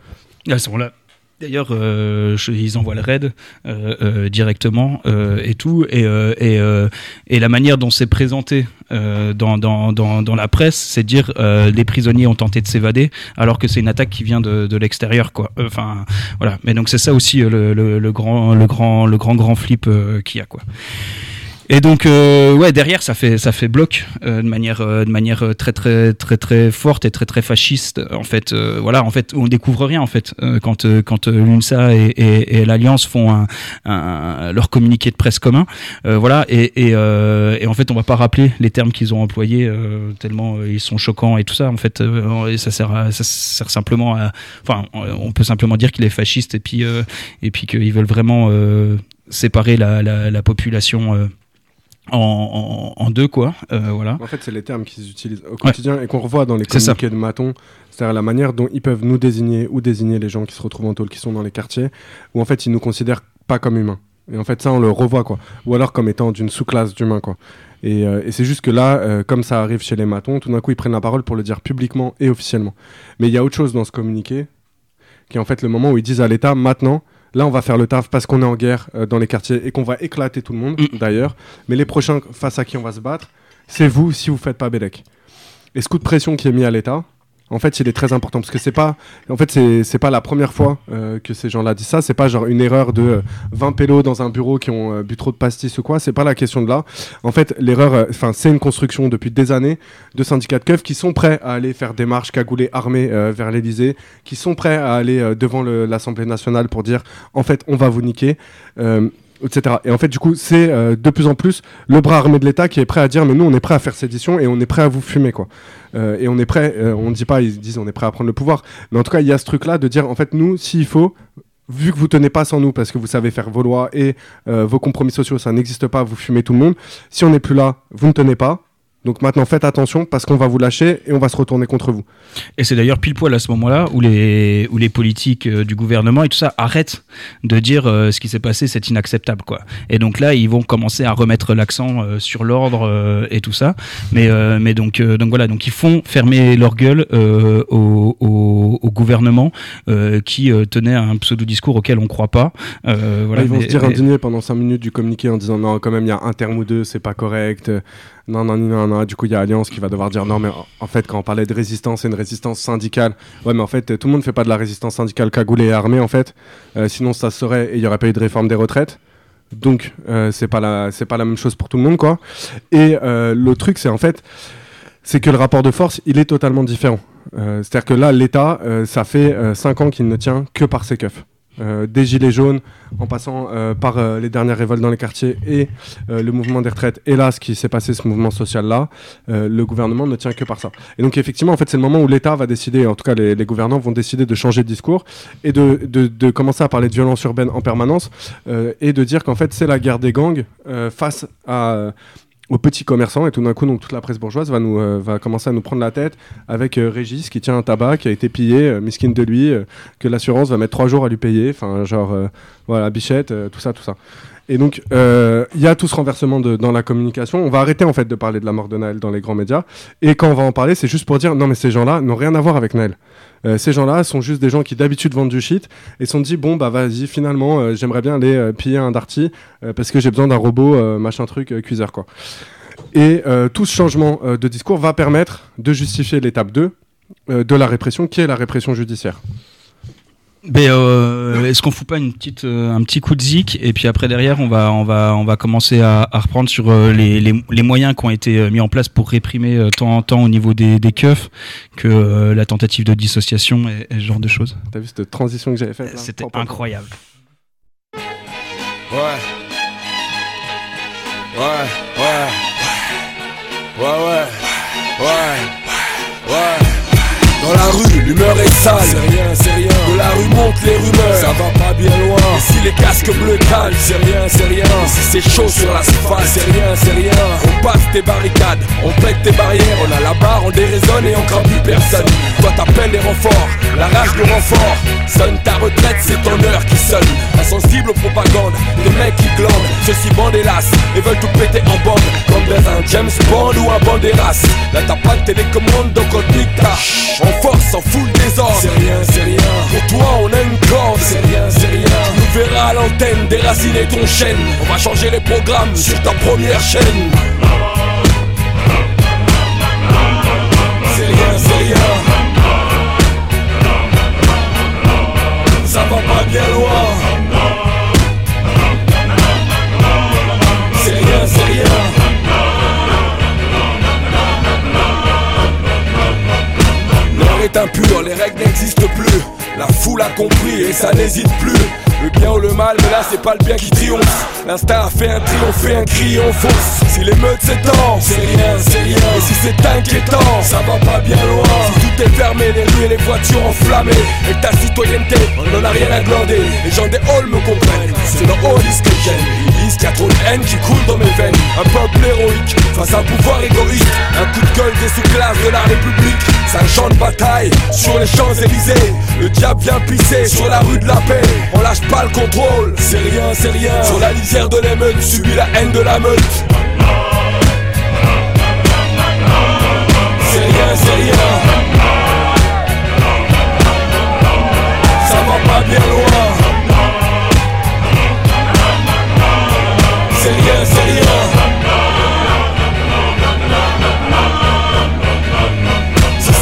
À ce moment-là. D'ailleurs, euh, ils envoient le raid euh, euh, directement et tout, et, et, la manière dont c'est présenté dans, dans, dans, dans, la presse, c'est dire les prisonniers ont tenté de s'évader, alors que c'est une attaque qui vient de, de l'extérieur, quoi. Enfin, voilà. Mais donc c'est ça aussi le, le, le, grand, le grand, le grand, grand flip qu'il y a, quoi. Et donc euh, ouais derrière ça fait ça fait bloc euh, de manière euh, de manière très très très très forte et très très fasciste en fait voilà en fait on découvre rien en fait quand quand l'UNSA et, et, et l'Alliance font un, un, leur communiqué de presse commun voilà et, et, et, en fait on va pas rappeler les termes qu'ils ont employés tellement ils sont choquants et tout ça en fait et ça sert à, ça sert simplement à enfin on peut simplement dire qu'il est fasciste et puis et puis qu'ils veulent vraiment séparer la, la, la population en, deux quoi. Euh, voilà. En fait c'est les termes qu'ils utilisent au quotidien et qu'on revoit dans les communiqués de Maton c'est-à-dire la manière dont ils peuvent nous désigner ou désigner les gens qui se retrouvent en tôle qui sont dans les quartiers où en fait ils nous considèrent pas comme humains. Et en fait ça on le revoit quoi. Ou alors comme étant d'une sous-classe d'humains quoi. Et, euh, et c'est juste que là, euh, comme ça arrive chez les matons, tout d'un coup ils prennent la parole pour le dire publiquement et officiellement. Mais il y a autre chose dans ce communiqué, qui est en fait le moment où ils disent à l'État, maintenant, Là, on va faire le taf parce qu'on est en guerre euh, dans les quartiers et qu'on va éclater tout le monde, mm. d'ailleurs. Mais les prochains face à qui on va se battre, c'est vous si vous faites pas Bélec. Et ce coup de pression qui est mis à l'État, en fait, il est très important parce que c'est pas, en fait, c'est pas la première fois euh, que ces gens-là disent ça. C'est pas genre une erreur de 20 euh, pélos dans un bureau qui ont bu trop de pastis ou quoi. C'est pas la question de là. En fait, l'erreur, enfin, c'est une construction depuis des années de syndicats de keufs qui sont prêts à aller faire des marches cagoulées armées vers l'Elysée, qui sont prêts à aller devant l'Assemblée nationale pour dire, en fait, on va vous niquer etc. Et en fait, du coup, c'est euh, de plus en plus le bras armé de l'État qui est prêt à dire, mais nous, on est prêt à faire sédition et on est prêt à vous fumer, quoi. Euh, et on est prêt, euh, on ne dit pas, ils disent, on est prêt à prendre le pouvoir. Mais en tout cas, il y a ce truc-là de dire, en fait, nous, s'il faut, vu que vous tenez pas sans nous parce que vous savez faire vos lois et vos compromis sociaux, ça n'existe pas, vous fumez tout le monde. Si on n'est plus là, vous ne tenez pas. Donc maintenant, faites attention parce qu'on va vous lâcher et on va se retourner contre vous. Et c'est d'ailleurs pile poil à ce moment-là où les, où les politiques euh, du gouvernement et tout ça arrêtent de dire euh, ce qui s'est passé, c'est inacceptable. quoi. Et donc là, ils vont commencer à remettre l'accent euh, sur l'ordre et tout ça. Mais, mais donc, donc voilà, donc ils font fermer leur gueule au, au, au gouvernement qui tenait un pseudo-discours auquel on croit pas. Ils vont mais- se dire mais- indignés pendant 5 minutes du communiqué en disant non, quand même, il y a un terme ou deux, c'est pas correct. Non, non, non, non. Du coup, il y a Alliance qui va devoir dire non, mais en- fait, quand on parlait de résistance, c'est une résistance syndicale. Ouais, mais en fait, tout le monde fait pas de la résistance syndicale cagoulée et armée, en fait. Euh, sinon, ça se saurait et il y aurait pas eu de réforme des retraites. Donc, euh, c'est pas la, pas la même chose pour tout le monde, quoi. Et euh, le truc, c'est en fait, c'est que le rapport de force, il est totalement différent. Euh, C'est-à-dire que là, l'État, ça fait 5 ans qu'il ne tient que par ses keufs. Euh, des gilets jaunes, en passant euh, par euh, les dernières révoltes dans les quartiers et le mouvement des retraites, et là, ce qui s'est passé, ce mouvement social-là, le gouvernement ne tient que par ça. Et donc, effectivement, en fait, c'est le moment où l'État va décider, en tout cas, les, gouvernants vont décider de changer de discours et de, de- de commencer à parler de violence urbaine en permanence et de dire qu'en fait, c'est la guerre des gangs face à. Aux petits commerçants et tout d'un coup donc toute la presse bourgeoise va nous euh, va commencer à nous prendre la tête avec euh, Régis qui tient un tabac qui a été pillé euh, miskin de lui euh, que l'assurance va mettre trois jours à lui payer. Enfin genre voilà bichette tout ça tout ça et donc euh, il y a tout ce renversement dans la communication. On va arrêter en fait de parler de la mort de Naël dans les grands médias. Et quand on va en parler c'est juste pour dire non mais ces gens là n'ont rien à voir avec Naël. Euh, ces gens-là sont juste des gens qui d'habitude vendent du shit et se sont dit bon bah vas-y finalement euh, j'aimerais bien aller piller un darty parce que j'ai besoin d'un robot machin truc cuiseur quoi. Et tout ce changement de discours va permettre de justifier l'étape 2 euh, de la répression, qui est la répression judiciaire. Mais euh, est-ce qu'on fout pas une petite, euh, un petit coup de zik et puis après derrière on va, on va, on va commencer à, à reprendre sur euh, les, les, les moyens qui ont été mis en place pour réprimer euh, tant, tant au niveau des, des keufs que euh, la tentative de dissociation et, et ce genre de choses. T'as vu cette transition que j'avais faite C'était incroyable. Ouais. Ouais, ouais. Ouais, ouais. Ouais. Ouais. Dans la rue, l'humeur est sale. C'est rien, c'est rien. De la rue montent les rumeurs. Ça va pas bien loin. Si les casques bleus calent, c'est rien, c'est rien. Si c'est chaud sur l'asphalte, c'est rien, c'est rien. On passe tes barricades, on pète tes barrières. On a la barre, on déraisonne et on craint plus personne. Toi t'appelles les renforts, la rage de renfort. Sonne ta retraite, c'est ton heure qui sonne. Insensible aux propagandes, des mecs qui glandent. Ceux-ci bandent hélas et veulent tout péter en bande. Comme dans un James Bond ou un Banderas. Là t'as pas de télécommande donc on dicta. En force, en foule désordre. C'est rien, c'est rien. Pour toi on a une corde. C'est rien, c'est rien. Tu nous verras à l'antenne déraciner ton chêne. On va changer les programmes sur ta première chaîne. C'est rien, c'est rien. Ça va pas bien loin. Est les règles n'existent plus. La foule a compris et ça n'hésite plus. Le bien ou le mal, mais là c'est pas le bien qui triomphe. L'instinct a fait un triomphe et un cri en fausse. Si l'émeute s'étend, c'est rien, c'est rien. Et si c'est inquiétant, ça va pas bien loin. Si tout est fermé, les rues et les voitures enflammées. Et ta citoyenneté, on en a rien à glander. Les gens des halls me comprennent, c'est leur police que j'aime. Ils qu'il y a trop de haine qui coule dans mes veines. Un peuple héroïque face à un pouvoir égoïste. Un coup de gueule des sous-classes de la République. C'est un champ de bataille sur les Champs-Élysées. Le diable vient pisser sur la rue de la paix. On lâche pas le contrôle, c'est rien, c'est rien. Sur la lisière de l'émeute, subit la haine de la meute. C'est rien, c'est rien. Ça va pas bien loin.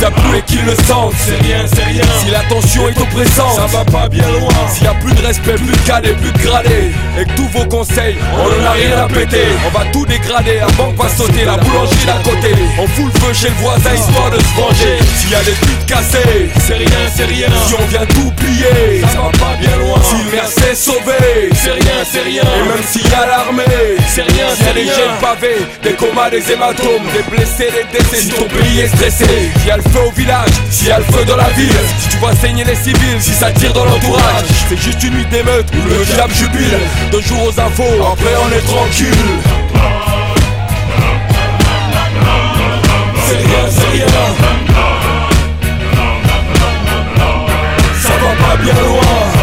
Ça pue et qu'ils le sentent, c'est rien, c'est rien. Si la tension est oppressante, ça va pas bien loin. S'il y a plus de respect, plus de cadet, plus de gradé, et tous vos conseils, on en a rien à péter. On va tout dégrader, la banque va sauter, la boulangerie d'à côté. On fout le feu chez le voisin histoire de se venger. S'il y a des putes cassées, c'est rien, c'est rien. Si on vient tout plier, ça va pas bien loin. Si le maire s'est sauvé, c'est rien, c'est rien. Et même s'il y a l'armée, c'est rien, c'est les jets pavés, des comas, des hématomes, des blessés, des décès. Si ton pays est stressé, feu au village, s'il y a le feu dans la ville, si tu vois saigner les civils, si ça tire dans l'entourage, c'est juste une nuit d'émeute le diable jubile. Deux jours aux infos, après on est tranquille. C'est rien, c'est rien. Ça va pas bien loin.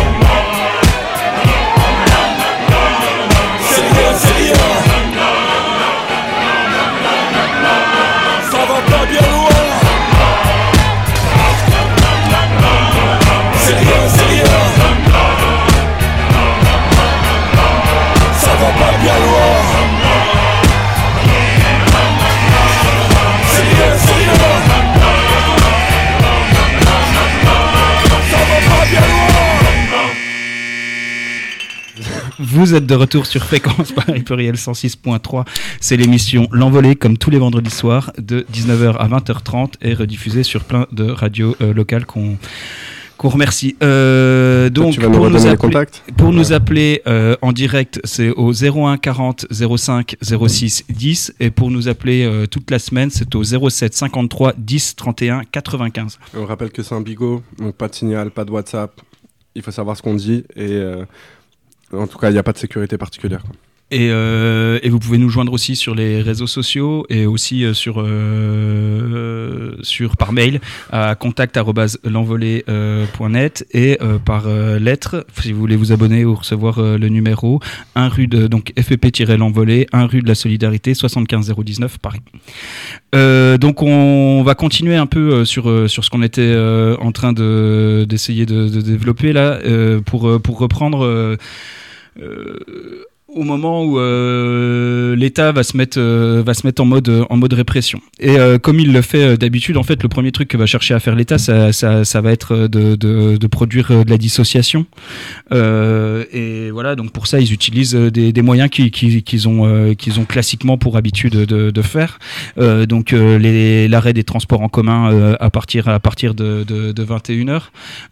Vous êtes de retour sur Fréquence [laughs] Paris Pluriel 106.3. C'est l'émission L'Envolée, comme tous les vendredis soirs, de 19h à 20h30 et rediffusée sur plein de radios euh, locales qu'on qu'on remercie. Euh, donc, nous pour nous appeler, nous euh, en direct, c'est au 01 40 05 06 10 et pour nous appeler euh, toute la semaine, c'est au 07 53 10 31 95. On rappelle que c'est un bigot, donc pas de signal, pas de WhatsApp. Il faut savoir ce qu'on dit et en tout cas, il n'y a pas de sécurité particulière. Et, euh, et vous pouvez nous joindre aussi sur les réseaux sociaux et aussi euh, sur, euh, sur par mail à contact@l'envolée.net et par lettre si vous voulez vous abonner ou recevoir le numéro 1 rue de donc FEP-l'envolée 1 rue de la solidarité 75 019 Paris. Donc on va continuer un peu sur sur ce qu'on était en train de d'essayer de, développer là pour pour reprendre au moment où euh, l'État va se mettre euh, va se mettre en mode en mode répression. Et euh, comme il le fait d'habitude, en fait, le premier truc que va chercher à faire l'État, ça, ça, va être de, de, produire de la dissociation. Et voilà, donc pour ça, ils utilisent des, moyens qu'ils qui, qu'ils ont qu'ils ont classiquement pour habitude de, faire. Donc l'arrêt des transports en commun à partir à partir de, de, de 21 h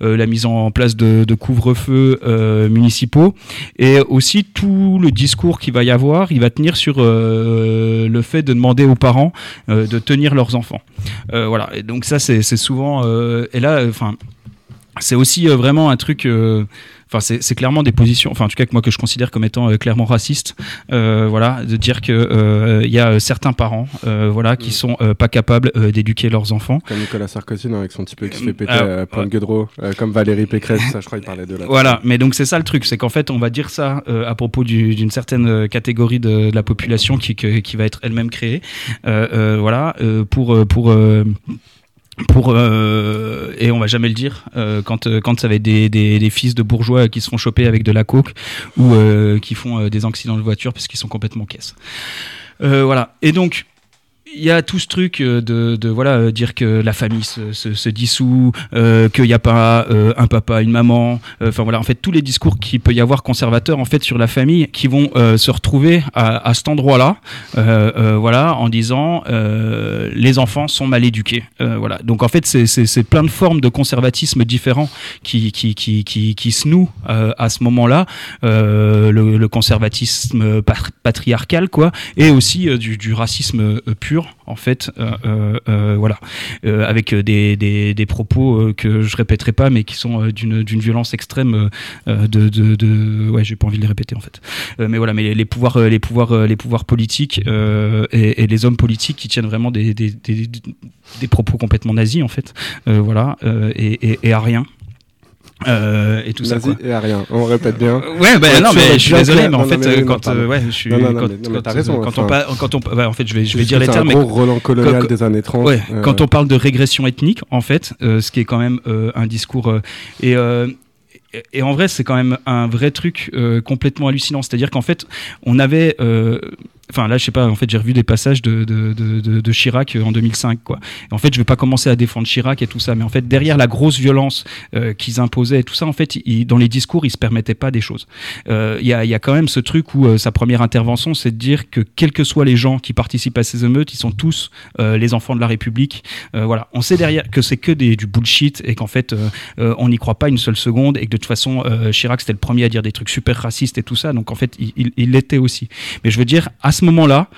la mise en place de, de couvre-feu euh, municipaux et aussi tout le discours qu'il va y avoir, il va tenir sur euh, le fait de demander aux parents euh, de tenir leurs enfants. Euh, voilà. Et donc ça, c'est souvent. et là, c'est aussi vraiment un truc. Enfin, c'est c'est clairement des positions, enfin en tout cas que moi que je considère comme étant euh, clairement racistes, euh, voilà, de dire que euh, il y a certains parents, euh, voilà, qui Mm. sont euh, pas capables euh, d'éduquer leurs enfants. Comme Nicolas Sarkozy non, avec son petit peu qui se fait péter Ah, euh, point de euh, comme Valérie Pécresse, ça je crois il parlait de là. [laughs] Voilà, mais donc c'est ça le truc, c'est qu'en fait on va dire ça euh, à propos du- d'une certaine catégorie de, de la population qui, que- qui va être elle-même créée, euh, euh, voilà, euh, pour pour euh, euh, et on va jamais le dire euh, quand euh, quand ça va être des, des, fils de bourgeois qui se font choper avec de la coke ou qui font des accidents de voiture parce qu'ils sont complètement caisses. Voilà. Et donc il y a tout ce truc euh, de, de voilà euh, dire que la famille se, se, se dissout, euh, qu'il n'y a pas euh, un papa, une maman. euh, Enfin voilà, en fait tous les discours qu'il peut y avoir conservateurs en fait sur la famille qui vont se retrouver à, à cet endroit-là, voilà, en disant les enfants sont mal éduqués. Voilà. Donc en fait c'est- plein de formes de conservatisme différents qui qui qui qui, qui se nouent à ce moment-là. Le, le conservatisme patriarcal quoi, et aussi du, du racisme euh, en fait euh, euh, euh, voilà. Avec des, propos que je répéterai pas mais qui sont d'une violence extrême de, de, ouais j'ai pas envie de les répéter en fait. Mais voilà mais les, pouvoirs les pouvoirs les pouvoirs politiques et, les hommes politiques qui tiennent vraiment des, propos complètement nazis en fait voilà et à rien euh, et tout ça quoi. et à rien, on répète bien. Ouais, bah, non, mais je suis désolé, mais en fait, euh, quand, euh, ouais, je suis, quand, quand- quand on parle, quand on, bah, en fait, je vais, je vais dire les termes, un gros Roland colonial que- des années 30. Ouais, euh, quand on parle de régression ethnique, en fait, euh, ce qui est quand même euh, un discours et et- et en vrai, c'est quand même un vrai truc euh, complètement hallucinant. C'est-à-dire qu'en fait, on avait, euh, enfin là, je sais pas, en fait, j'ai revu des passages de, de, de, Chirac euh, en 2005, quoi. Et en fait, je vais pas commencer à défendre Chirac et tout ça, mais en fait, derrière la grosse violence euh, qu'ils imposaient et tout ça, en fait, dans les discours, ils se permettaient pas des choses. Euh, Il y, a, y a quand même ce truc où sa première intervention, c'est de dire que quels que soient les gens qui participent à ces émeutes, ils sont tous les enfants de la République. Voilà, on sait derrière que c'est que des, du bullshit et qu'en fait, on n'y croit pas une seule seconde et que de toute façon, Chirac c'était le premier à dire des trucs super racistes et tout ça, donc en fait, il l'était aussi. Mais je veux dire, à ce moment-là,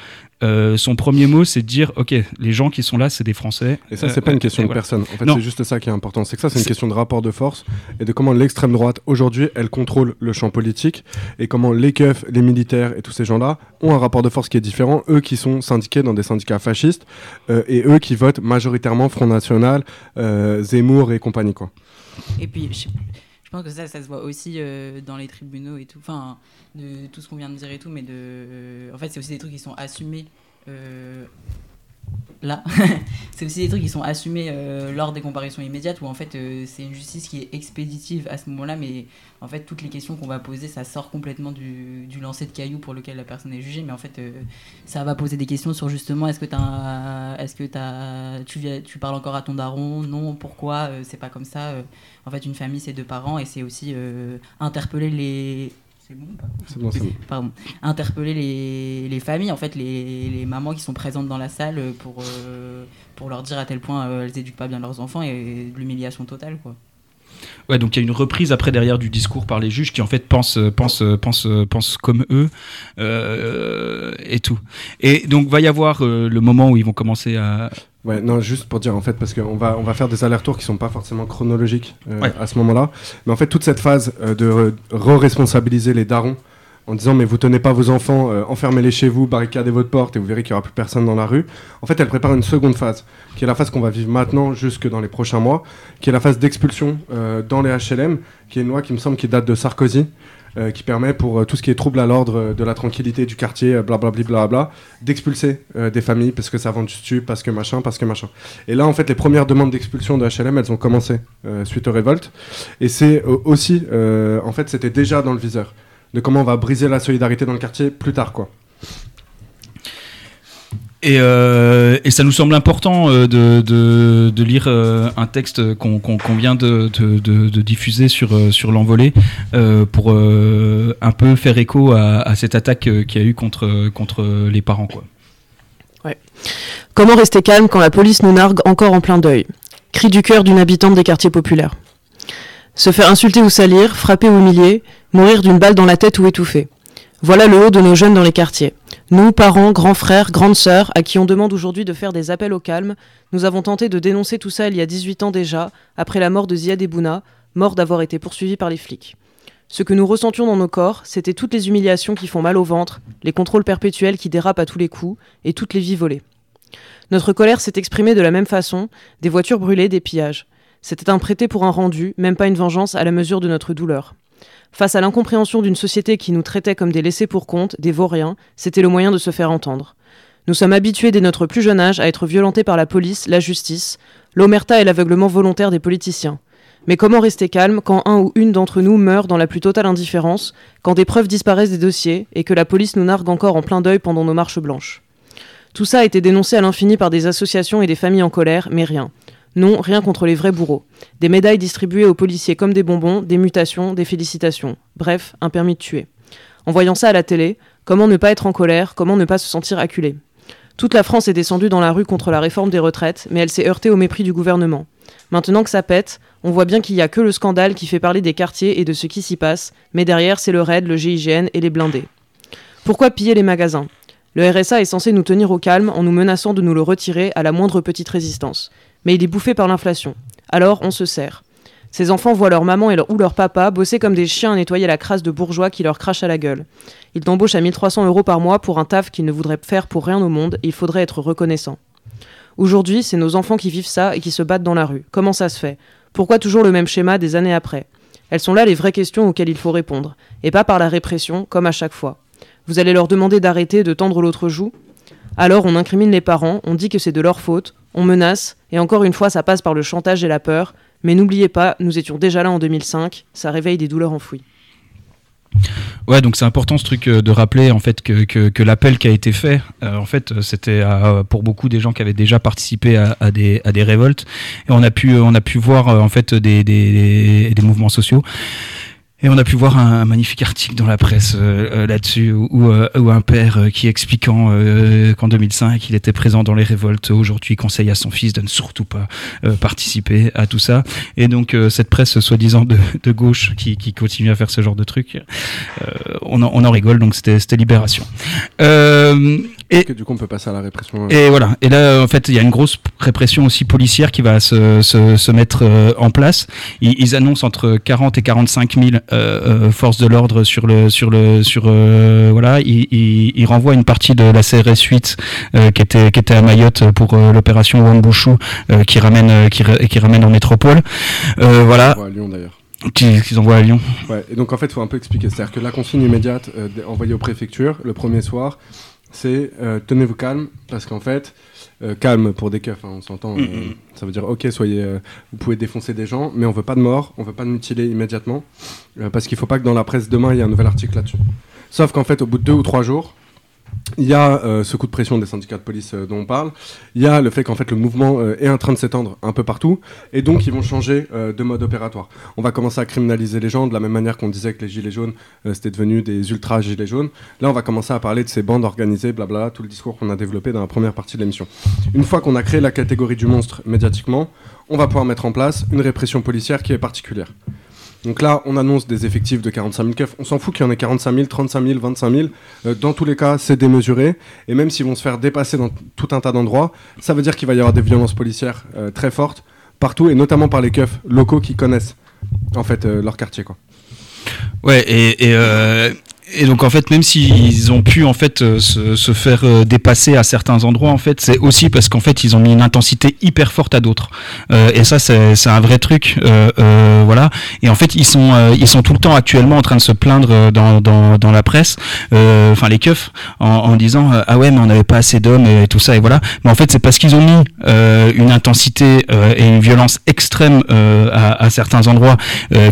euh, son premier mot, c'est de dire, ok, les gens qui sont là, c'est des Français. Et ça, c'est pas une question de personne. En fait, c'est juste ça qui est important. C'est que ça, c'est une question de rapport de force et de comment l'extrême droite, aujourd'hui, elle contrôle le champ politique et comment les keufs, les militaires et tous ces gens-là ont un rapport de force qui est différent. Eux qui sont syndiqués dans des syndicats fascistes euh, et eux qui votent majoritairement Front National, euh, Zemmour et compagnie, quoi. Et puis, je que ça, ça se voit aussi euh, dans les tribunaux et tout. Enfin, de tout ce qu'on vient de dire et tout, mais de. En fait, c'est aussi des trucs qui sont assumés. euh, Là, [laughs] c'est aussi des trucs qui sont assumés euh, lors des comparaisons immédiates où en fait euh, c'est une justice qui est expéditive à ce moment-là, mais en fait toutes les questions qu'on va poser ça sort complètement du, du lancer de cailloux pour lequel la personne est jugée, mais en fait euh, ça va poser des questions sur justement est-ce que, t'as, est-ce que t'as, tu, tu parles encore à ton daron? Non, pourquoi? C'est pas comme ça. en fait, une famille, c'est deux parents et c'est aussi interpeller les. C'est bon bon, c'est bon. Pardon. Interpeller les, les familles, en fait, les, les mamans qui sont présentes dans la salle pour, euh, pour leur dire à tel point euh, elles éduquent pas bien leurs enfants et de l'humiliation totale, quoi. Ouais, donc il y a une reprise après derrière du discours par les juges qui en fait pensent, pensent, pensent, pensent comme eux euh, et tout. Et donc va y avoir euh, le moment où ils vont commencer à. Ouais, non, juste pour dire en fait, parce qu'on va, on va faire des allers-retours qui sont pas forcément chronologiques euh, Ouais. à ce moment-là. Mais en fait, toute cette phase euh, de re- re-responsabiliser les darons en disant mais vous tenez pas vos enfants, euh, enfermez-les chez vous, barricadez votre porte et vous verrez qu'il y aura plus personne dans la rue. En fait, elle prépare une seconde phase, qui est la phase qu'on va vivre maintenant jusque dans les prochains mois, qui est la phase d'expulsion euh, dans les HLM, qui est une loi qui me semble qui date de Sarkozy. Euh, qui permet pour euh, tout ce qui est trouble à l'ordre euh, de la tranquillité du quartier, blablabla, d'expulser des familles parce que ça vend du stupes, parce que machin, parce que machin. Et là, en fait, les premières demandes d'expulsion de HLM, elles ont commencé suite aux révoltes. Et c'est aussi, en fait, c'était déjà dans le viseur de comment on va briser la solidarité dans le quartier plus tard, quoi. Et, euh, et ça nous semble important euh, de, lire euh, un texte qu'on vient de, diffuser sur, l'envolée pour un peu faire écho à, cette attaque qu'il y a eu contre, contre les parents. Quoi. Comment rester calme quand la police nous nargue encore en plein deuil? Cri du cœur d'une habitante des quartiers populaires. Se faire insulter ou salir, frapper ou humilier, mourir d'une balle dans la tête ou étouffer. Voilà le haut de nos jeunes dans les quartiers. Nous, parents, grands frères, grandes sœurs, à qui on demande aujourd'hui de faire des appels au calme, nous avons tenté de dénoncer tout ça il y a 18 ans déjà, après la mort de Ziad Ebouna, mort d'avoir été poursuivi par les flics. Ce que nous ressentions dans nos corps, c'était toutes les humiliations qui font mal au ventre, les contrôles perpétuels qui dérapent à tous les coups, et toutes les vies volées. Notre colère s'est exprimée de la même façon, des voitures brûlées, des pillages. C'était un prêté pour un rendu, même pas une vengeance à la mesure de notre douleur. Face à l'incompréhension d'une société qui nous traitait comme des laissés pour compte, des vauriens, c'était le moyen de se faire entendre. Nous sommes habitués dès notre plus jeune âge à être violentés par la police, la justice, l'omerta et l'aveuglement volontaire des politiciens. Mais comment rester calme quand un ou une d'entre nous meurt dans la plus totale indifférence, quand des preuves disparaissent des dossiers et que la police nous nargue encore en plein deuil pendant nos marches blanches? Tout ça a été dénoncé à l'infini par des associations et des familles en colère, mais rien. Non, rien contre les vrais bourreaux. Des médailles distribuées aux policiers comme des bonbons, des mutations, des félicitations. Bref, un permis de tuer. En voyant ça à la télé, comment ne pas être en colère, comment ne pas se sentir acculé? Toute la France est descendue dans la rue contre la réforme des retraites, mais elle s'est heurtée au mépris du gouvernement. Maintenant que ça pète, on voit bien qu'il n'y a que le scandale qui fait parler des quartiers et de ce qui s'y passe, mais derrière c'est le RAID, le GIGN et les blindés. Pourquoi piller les magasins? Le RSA est censé nous tenir au calme en nous menaçant de nous le retirer à la moindre petite résistance. Mais il est bouffé par l'inflation. Alors on se sert. Ces enfants voient leur maman ou leur papa bosser comme des chiens à nettoyer la crasse de bourgeois qui leur crache à la gueule. Ils t'embauchent à 1300 euros par mois pour un taf qu'ils ne voudraient faire pour rien au monde et il faudrait être reconnaissant. Aujourd'hui, c'est nos enfants qui vivent ça et qui se battent dans la rue. Comment ça se fait? Pourquoi toujours le même schéma des années après? Elles sont là les vraies questions auxquelles il faut répondre, et pas par la répression, comme à chaque fois. Vous allez leur demander d'arrêter de tendre l'autre joue. Alors on incrimine les parents, on dit que c'est de leur faute, on menace, et encore une fois ça passe par le chantage et la peur, mais n'oubliez pas, nous étions déjà là en 2005, ça réveille des douleurs enfouies. Ouais, donc c'est important ce truc euh, de rappeler en fait que, l'appel qui a été fait, euh, en fait, euh, c'était pour beaucoup des gens qui avaient déjà participé à, des, révoltes, et on a pu, on a pu voir en fait des mouvements sociaux Et on a pu voir un, magnifique article dans la presse euh, euh, là-dessus, euh, où un père qui expliquant qu'en 2005 il était présent dans les révoltes, aujourd'hui conseille à son fils de ne surtout pas participer à tout ça. Et donc cette presse soi-disant de, gauche qui, continue à faire ce genre de trucs, on, en, rigole. Donc c'était Libération. Et que du coup, on peut passer à la répression. et voilà. Et là, en fait, il y a une grosse répression aussi policière qui va se, se, se mettre euh, en place. Ils, ils annoncent entre 40 et 45 000 euh, euh, forces de l'ordre sur le sur le sur euh, voilà. Ils, ils, ils renvoient une partie de la CRS 8 euh, qui était qui était à Mayotte pour l'opération Wambushu euh, qui ramène qui, qui ramène en métropole. Euh, voilà. à Lyon d'ailleurs. Qui- Qu'ils envoient à Lyon. Ouais, et donc en fait, il faut un peu expliquer. C'est-à-dire que la consigne immédiate euh, envoyée aux préfectures le premier soir, c'est euh, tenez-vous calme, parce qu'en fait, euh, calme pour des keufs, hein, on s'entend. euh, ça veut dire, ok, soyez, vous pouvez défoncer des gens, mais on veut pas de mort, on veut pas de mutilés immédiatement, parce qu'il faut pas que dans la presse demain, il y ait un nouvel article là-dessus. Sauf qu'en fait, au bout de deux ou trois jours, il y a euh, ce coup de pression des syndicats de police euh, dont on parle. Il y a le fait qu'en fait le mouvement euh, est en train de s'étendre un peu partout, et donc ils vont changer de mode opératoire. On va commencer à criminaliser les gens de la même manière qu'on disait que les gilets jaunes c'était devenu des ultra gilets jaunes. Là, on va commencer à parler de ces bandes organisées, blabla, tout le discours qu'on a développé dans la première partie de l'émission. Une fois qu'on a créé la catégorie du monstre médiatiquement, on va pouvoir mettre en place une répression policière qui est particulière. Donc là, on annonce des effectifs de 45 000 keufs. On s'en fout qu'il y en ait 45 000, 35 000, 25 000. Euh, dans tous les cas, c'est démesuré. Et même s'ils vont se faire dépasser dans tout un tas d'endroits, ça veut dire qu'il va y avoir des violences policières euh, très fortes partout, et notamment par les keufs locaux qui connaissent en fait euh, leur quartier. Quoi. Ouais, et, et, euh, et donc en fait, même s'ils ont pu en fait euh, se, se faire euh, dépasser à certains endroits, en fait, c'est aussi parce qu'en fait ils ont mis une intensité hyper forte à d'autres. Euh, et ça, c'est un vrai truc, euh, euh, voilà. Et en fait, ils sont euh, ils sont tout le temps actuellement en train de se plaindre dans dans, dans la presse, enfin les keufs, en, en disant ah ouais mais on n'avait pas assez d'hommes et tout ça et voilà. Mais en fait, c'est parce qu'ils ont mis une intensité et une violence extrême à, à certains endroits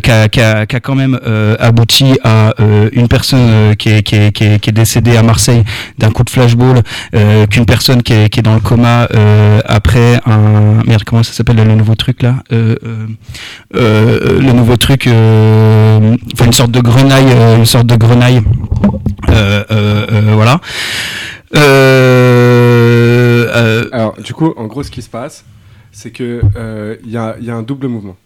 qui a, a quand même abouti à une personne euh, qui, est, qui, décédée à Marseille d'un coup de flashball, euh, qu'une personne qui est, dans le coma euh, après un merde comment ça s'appelle le nouveau truc là le nouveau truc enfin une sorte de grenaille une sorte de grenaille voilà Alors, du coup, en gros, ce qui se passe, c'est que il y a un double mouvement.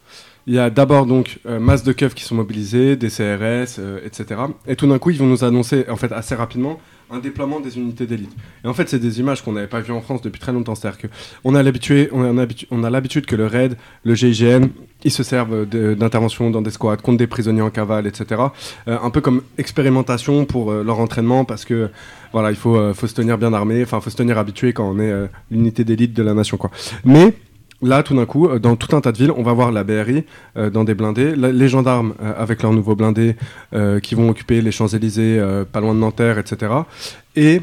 Il y a d'abord donc euh, masse de keufs qui sont mobilisés, des CRS, euh, etc. Et tout d'un coup, ils vont nous annoncer, en fait, assez rapidement, un déploiement des unités d'élite. Et en fait, c'est des images qu'on n'avait pas vues en France depuis très longtemps. C'est-à-dire que on a l'habitude, on a l'habitude que le RAID, le GIGN, ils se servent d'intervention dans des squads contre des prisonniers en cavale, etc. Euh, un peu comme expérimentation pour euh, leur entraînement, parce que voilà, il faut, euh, faut se tenir bien armé, enfin, faut se tenir habitué quand on est euh, l'unité d'élite de la nation, quoi. Mais Là, tout d'un coup, euh, dans tout un tas de villes, on va voir la BRI euh, dans des blindés, les gendarmes euh, avec leurs nouveaux blindés qui vont occuper les Champs-Élysées, pas loin de Nanterre, etc. Et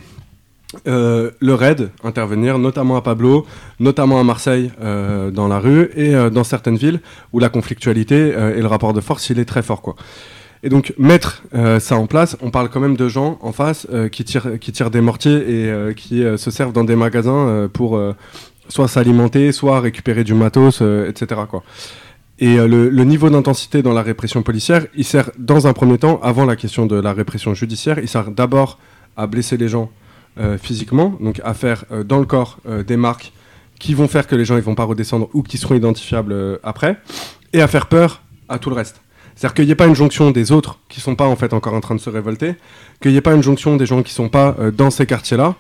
le raid intervenir, notamment à Pablo, notamment à Marseille, dans la rue, et dans certaines villes où la conflictualité et le rapport de force, il est très fort, quoi. Et donc mettre ça en place, on parle quand même de gens en face qui tirent qui tirent des mortiers et qui se servent dans des magasins pour soit s'alimenter, soit récupérer du matos, euh, etc. Quoi. Et euh, le, niveau d'intensité dans la répression policière, il sert dans un premier temps, avant la question de la répression judiciaire, il sert d'abord à blesser les gens euh, physiquement, donc à faire dans le corps des marques qui vont faire que les gens ils vont pas redescendre ou qui seront identifiables après, et à faire peur à tout le reste. C'est-à-dire qu'il n'y ait pas une jonction des autres qui sont pas en fait encore en train de se révolter, qu'il n'y ait pas une jonction des gens qui sont pas dans ces quartiers-là,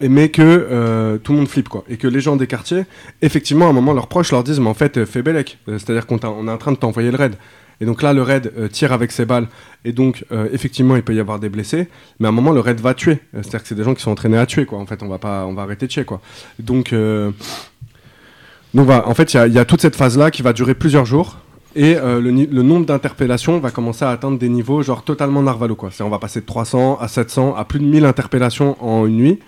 mais que euh, tout le monde flippe quoi, et que les gens des quartiers, effectivement, à un moment, leurs proches leur disent, mais en fait, euh, fais bellec, Euh, c'est-à-dire qu'on est en train de t'envoyer le raid. Et donc là, le raid tire avec ses balles, et donc effectivement, il peut y avoir des blessés, mais à un moment, le raid va tuer. C'est-à-dire que c'est des gens qui sont entraînés à tuer, quoi. En fait, on va pas, on va arrêter de tuer, quoi. Donc, donc. En fait, il y a- il y, a toute cette phase-là qui va durer plusieurs jours. Et euh, le, nombre d'interpellations va commencer à atteindre des niveaux genre totalement narvalo quoi. On va passer de 300 à 700 à plus de 1000 interpellations en une nuit,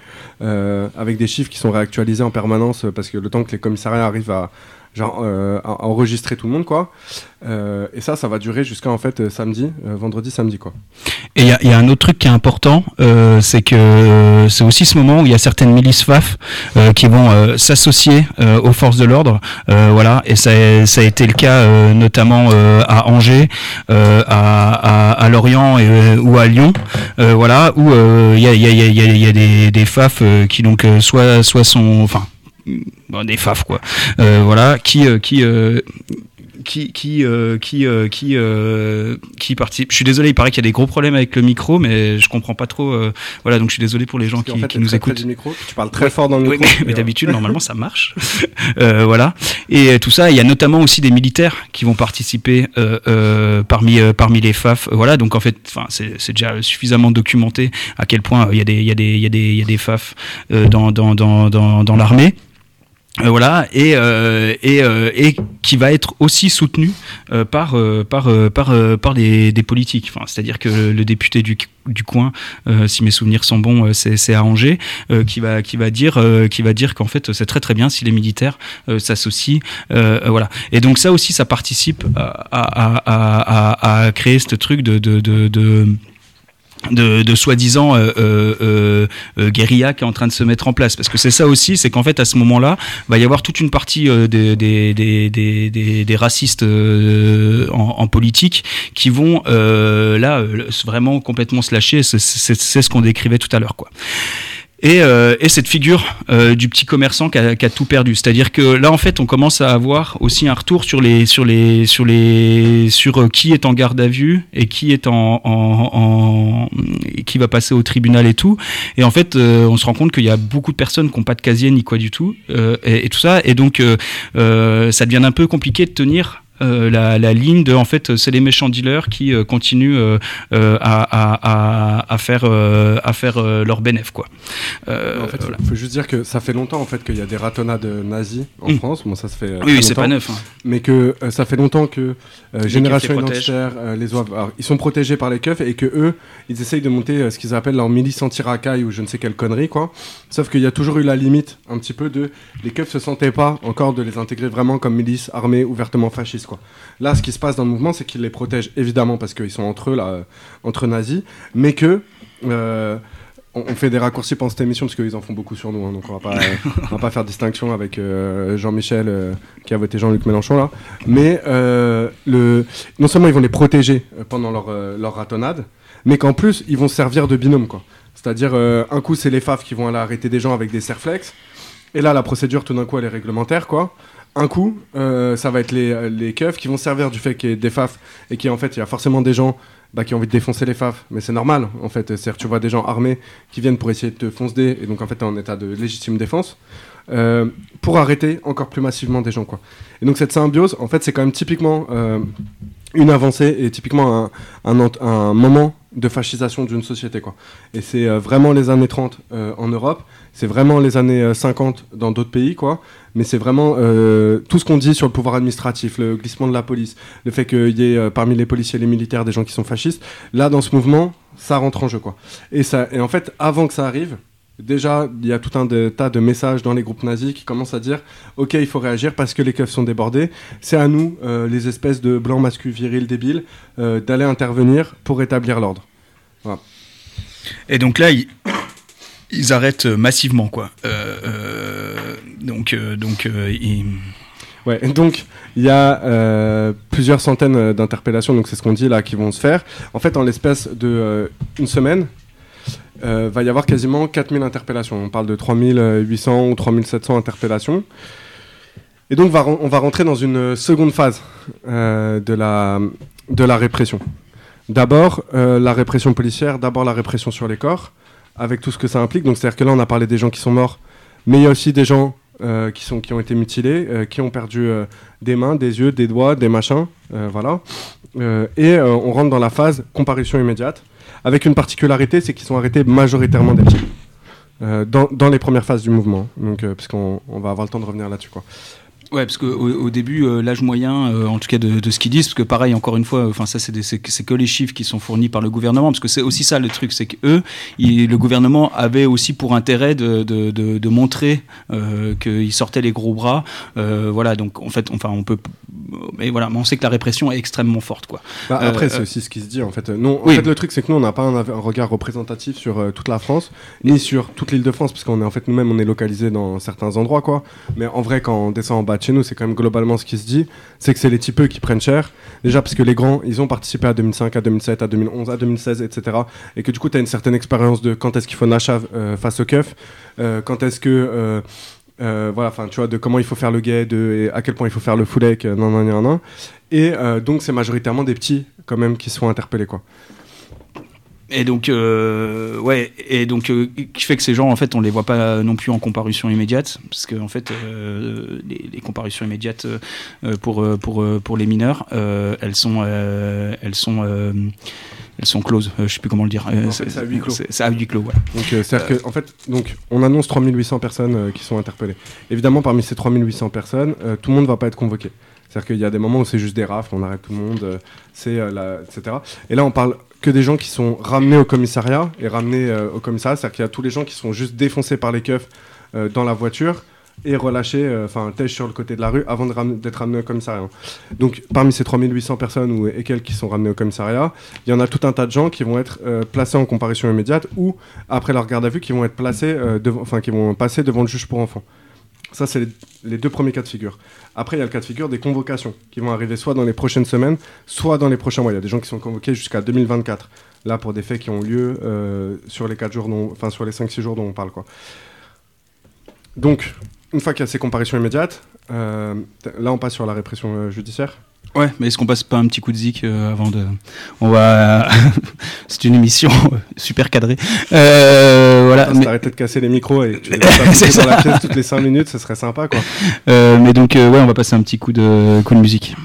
euh, avec des chiffres qui sont réactualisés en permanence parce que le temps que les commissariats arrivent à, genre euh, enregistrer tout le monde, quoi. Euh, et ça, ça va durer jusqu'à en fait euh, samedi, euh, vendredi, samedi, quoi. Et il y, y a un autre truc qui est important, euh, c'est que c'est aussi ce moment où il y a certaines milices FAF qui vont s'associer aux forces de l'ordre, voilà. Et ça, ça a été le cas notamment à Angers, à, à, à Lorient et, ou à Lyon, voilà, où il y a, y a, y a, y a- des, des FAF qui donc soit, soit sont, enfin, bon, des FAF quoi, euh, voilà, qui, euh, qui euh, qui qui euh, qui euh, qui euh, qui participe. Je suis désolé, il paraît qu'il y a des gros problèmes avec le micro, mais je comprends pas trop. voilà, donc je suis désolé pour les gens qui, fait, nous écoutent. micro, tu parles très fort dans le micro. mais, mais d'habitude, [laughs] normalement, ça marche. [laughs] Voilà. Et tout ça, il y a notamment aussi des militaires qui vont participer parmi parmi les FAF. Voilà. Donc en fait, enfin, c'est déjà suffisamment documenté à quel point il y a des il y a des il y a des il y a des FAF dans dans dans dans, dans l'armée. Euh, voilà et euh, et, euh, et qui va être aussi soutenu par par par par des, des politiques. Enfin c'est-à-dire que le, député du, du coin si mes souvenirs sont bons c'est à Angers qui va qui va dire qui va dire qu'en fait c'est très très bien si les militaires s'associent voilà. Et donc ça aussi ça participe à à, à, créer ce truc de, de, de de, de soi-disant euh, euh, euh, euh, guérilla qui est en train de se mettre en place. Parce que c'est ça aussi, c'est qu'en fait, à ce moment-là, va y avoir toute une partie euh, des, des, des, des, des, racistes euh, en, en politique qui vont euh, là euh, vraiment complètement se lâcher. C'est ce qu'on décrivait tout à l'heure, quoi. Et, euh, et cette figure euh, du petit commerçant qui a, qui a tout perdu, c'est-à-dire que là en fait on commence à avoir aussi un retour sur les sur les sur les sur euh, qui est en garde à vue et qui est en, en, en- qui va passer au tribunal et tout. Et en fait euh, on se rend compte qu'il y a beaucoup de personnes qui n'ont pas de casier ni quoi du tout euh, et, et tout ça. Et donc ça devient un peu compliqué de tenir. Euh, la, la ligne de en fait c'est les méchants dealers qui euh, continuent euh, à, à, à, à faire euh, à faire euh, leur bénéf quoi. Euh, En fait, voilà. il faut juste dire que ça fait longtemps en fait qu'il y a des ratonnades nazis en Mm. France. Bon, ça se fait. Oui, oui, c'est pas neuf. hein. mais que euh, ça fait longtemps que euh, Génération les. Identitaire, euh, les alors, ils sont protégés par les keufs et que eux, ils essayent de monter euh, ce qu'ils appellent leur milice anti-racaille ou je ne sais quelle connerie, quoi. Sauf qu'il y a toujours eu la limite, un petit peu, de les keufs se sentaient pas encore de les intégrer vraiment comme milice armée ouvertement fasciste, quoi. Là, ce qui se passe dans le mouvement, c'est qu'ils les protègent évidemment parce qu'ils sont entre eux, là, euh, entre nazis, mais que. euh, on on fait des raccourcis pendant cette émission parce qu'ils en font beaucoup sur nous, hein, donc on va pas, euh, [laughs] on va pas faire distinction avec euh, Jean-Michel qui a voté Jean-Luc Mélenchon là. Mais le, non seulement ils vont les protéger pendant leur, leur ratonnade, mais qu'en plus ils vont servir de binôme quoi. C'est-à-dire un coup c'est les FAF qui vont aller arrêter des gens avec des serflex, et là la procédure tout d'un coup elle est réglementaire quoi. Un coup, euh, ça va être les, les keufs qui vont servir du fait qu'il y ait des FAF et qui en fait il y a forcément des gens bah, qui ont envie de défoncer les FAF, mais c'est normal en fait. C'est-à-dire tu vois des gens armés qui viennent pour essayer de te foncer et donc en fait t'es en état de légitime défense euh, pour arrêter encore plus massivement des gens quoi. Et donc cette symbiose en fait c'est quand même typiquement euh, une avancée et typiquement un, un, un moment de fascisation d'une société quoi. Et c'est euh, vraiment les années 30 euh, en Europe, c'est vraiment les années euh, 50 dans d'autres pays quoi. Mais c'est vraiment euh, tout ce qu'on dit sur le pouvoir administratif, le glissement de la police, le fait qu'il y ait euh, parmi les policiers et les militaires des gens qui sont fascistes. Là, dans ce mouvement, ça rentre en jeu, quoi. Et, ça, et en fait, avant que ça arrive, déjà, il y a tout un tas de messages dans les groupes nazis qui commencent à dire Ok, il faut réagir parce que les keufs sont débordés. C'est à nous, euh, les espèces de blancs masculins virils débiles, euh, d'aller intervenir pour rétablir l'ordre. Et donc là, ils, arrêtent massivement, quoi. Euh, euh, donc, euh, donc euh, Ouais, donc il y a euh, plusieurs centaines euh, d'interpellations, donc c'est ce qu'on dit là, qui vont se faire. En fait, en l'espace de euh, une semaine, euh, va y avoir quasiment 4000 interpellations. On parle de 3800 ou 3700 interpellations. Et donc on va rentrer dans une seconde phase euh, de, la, de la répression. D'abord euh, la répression policière, d'abord la répression sur les corps, avec tout ce que ça implique. Donc c'est-à-dire que là on a parlé des gens qui sont morts, mais il y a aussi des gens euh, qui, sont, qui ont été mutilés, euh, qui ont perdu des mains, des yeux, des doigts, des machins. voilà. Et on rentre dans la phase comparution immédiate, avec une particularité, c'est qu'ils sont arrêtés majoritairement des petits. Dans, dans les premières phases du mouvement, donc, parce qu'on on va avoir le temps de revenir là-dessus. quoi. Ouais, parce qu'au au début, euh, l'âge moyen, euh, en tout cas de, de ce qu'ils disent, parce que pareil, encore une fois, enfin ça c'est que les chiffres qui sont fournis par le gouvernement, parce que c'est aussi ça le truc, c'est que eux, ils- le gouvernement avait aussi pour intérêt de, de, de, de montrer euh, qu'ils sortaient les gros bras, voilà. Donc en fait, enfin on peut, mais voilà, mais on sait que la répression est extrêmement forte, quoi. Bah, après, c'est aussi ce qui se dit en fait. Non, en Oui. fait, le truc, c'est que nous, on n'a pas un, un regard représentatif sur toute la France, ni sur toute l'île de France, parce qu'on est en fait nous-mêmes, on est localisé dans certains endroits, quoi. Mais en vrai, quand on descend en bas chez nous, c'est quand même globalement ce qui se dit, c'est que c'est les typeux qui prennent cher. Déjà, parce que les grands, ils ont participé à 2005, à 2007, à 2011, à 2016, etc. Et que du coup, tu as une certaine expérience de quand est-ce qu'il faut Nacha euh, face au keuf, euh, quand est-ce que. euh, euh, voilà, enfin, tu vois, de comment il faut faire le guet, de à quel point il faut faire le full deck, euh, nan, nan, nan, nan. Et donc, c'est majoritairement des petits, quand même, qui se font interpeller, quoi. Et donc, euh, ouais, et donc, euh, qui fait que ces gens, en fait, on les voit pas non plus en comparution immédiate, parce que en fait, euh, les, les comparutions immédiates pour pour pour les mineurs, elles sont elles sont elles sont closes. Je sais plus comment le dire. C'est à huis clos. C'est c'est à huis clos. Donc, que, en fait, donc, on annonce 3800 personnes qui sont interpellées. Évidemment, parmi ces 3800 personnes, tout le monde ne va pas être convoqué. C'est-à-dire qu'il y a des moments où c'est juste des rafles, on arrête tout le monde, c'est euh, la- etc. Et là, on parle que des gens qui sont ramenés au commissariat et ramenés euh, au commissariat, c'est-à-dire qu'il y a tous les gens qui sont juste défoncés par les keufs euh, dans la voiture et relâchés, euh, enfin, têche sur le côté de la rue avant d'être ramenés au commissariat. Donc, parmi ces 3800 personnes ou, et quelques qui sont ramenées au commissariat, il y en a tout un tas de gens qui vont être placés en comparution immédiate ou après leur garde à vue qui vont être placés enfin qui vont passer devant le juge pour enfants. Ça c'est les, deux premiers cas de figure. Après il y a le cas de figure des convocations qui vont arriver soit dans les prochaines semaines, soit dans les prochains mois. Il y a des gens qui sont convoqués jusqu'à 2024. Là pour des faits qui ont lieu euh, sur les 4 jours dont, enfin les 5 6 jours dont on parle quoi. Donc une fois qu'il y a ces comparaisons immédiates, euh, là on passe sur la répression euh, judiciaire. Ouais, mais est-ce qu'on passe pas un petit coup de zik euh, avant de. On va. [laughs] C'est une émission euh, super cadrée. Euh, voilà. Mais- de casser les micros et tu [laughs] les pas dans la pièce toutes les 5 minutes, ce serait sympa quoi. Euh, mais donc, euh, ouais, on va passer un petit coup de, coup de musique.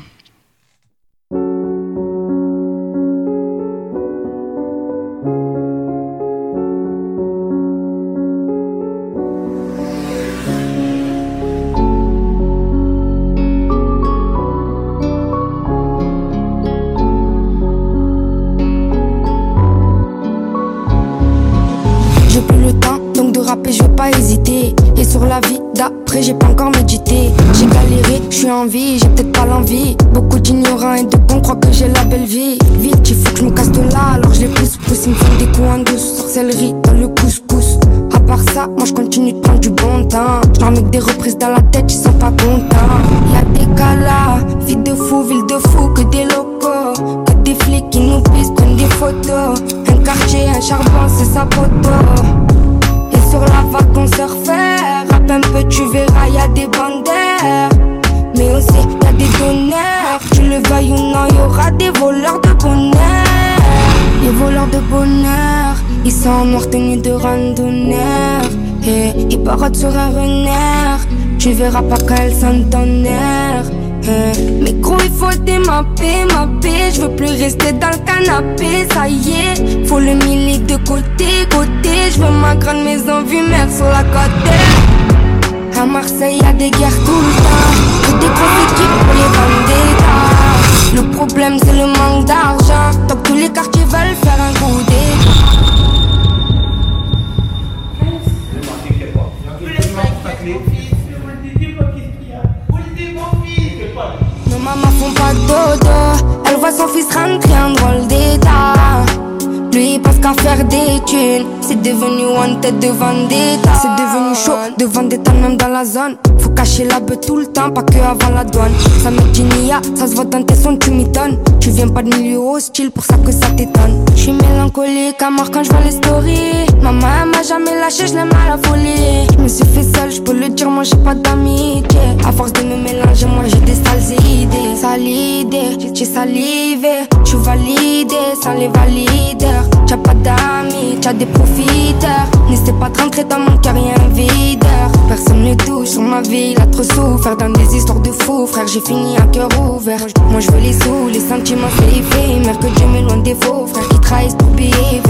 J'ai pas d'amitié. À force de me mélanger, moi j'ai des sales idées. Sale idée, j'ai salivé. Tu validé sans les valideurs. T'as pas d'amis, t'as des profiteurs. N'essaie pas de rentrer dans mon cœur, y'a un videur. Personne ne touche sur ma vie, il a trop souffert Dans des histoires de fous, frère, j'ai fini à cœur ouvert. Moi je veux les sous, les sentiments c'est éphémère Que Dieu m'éloigne des faux frères qui trahissent pour verts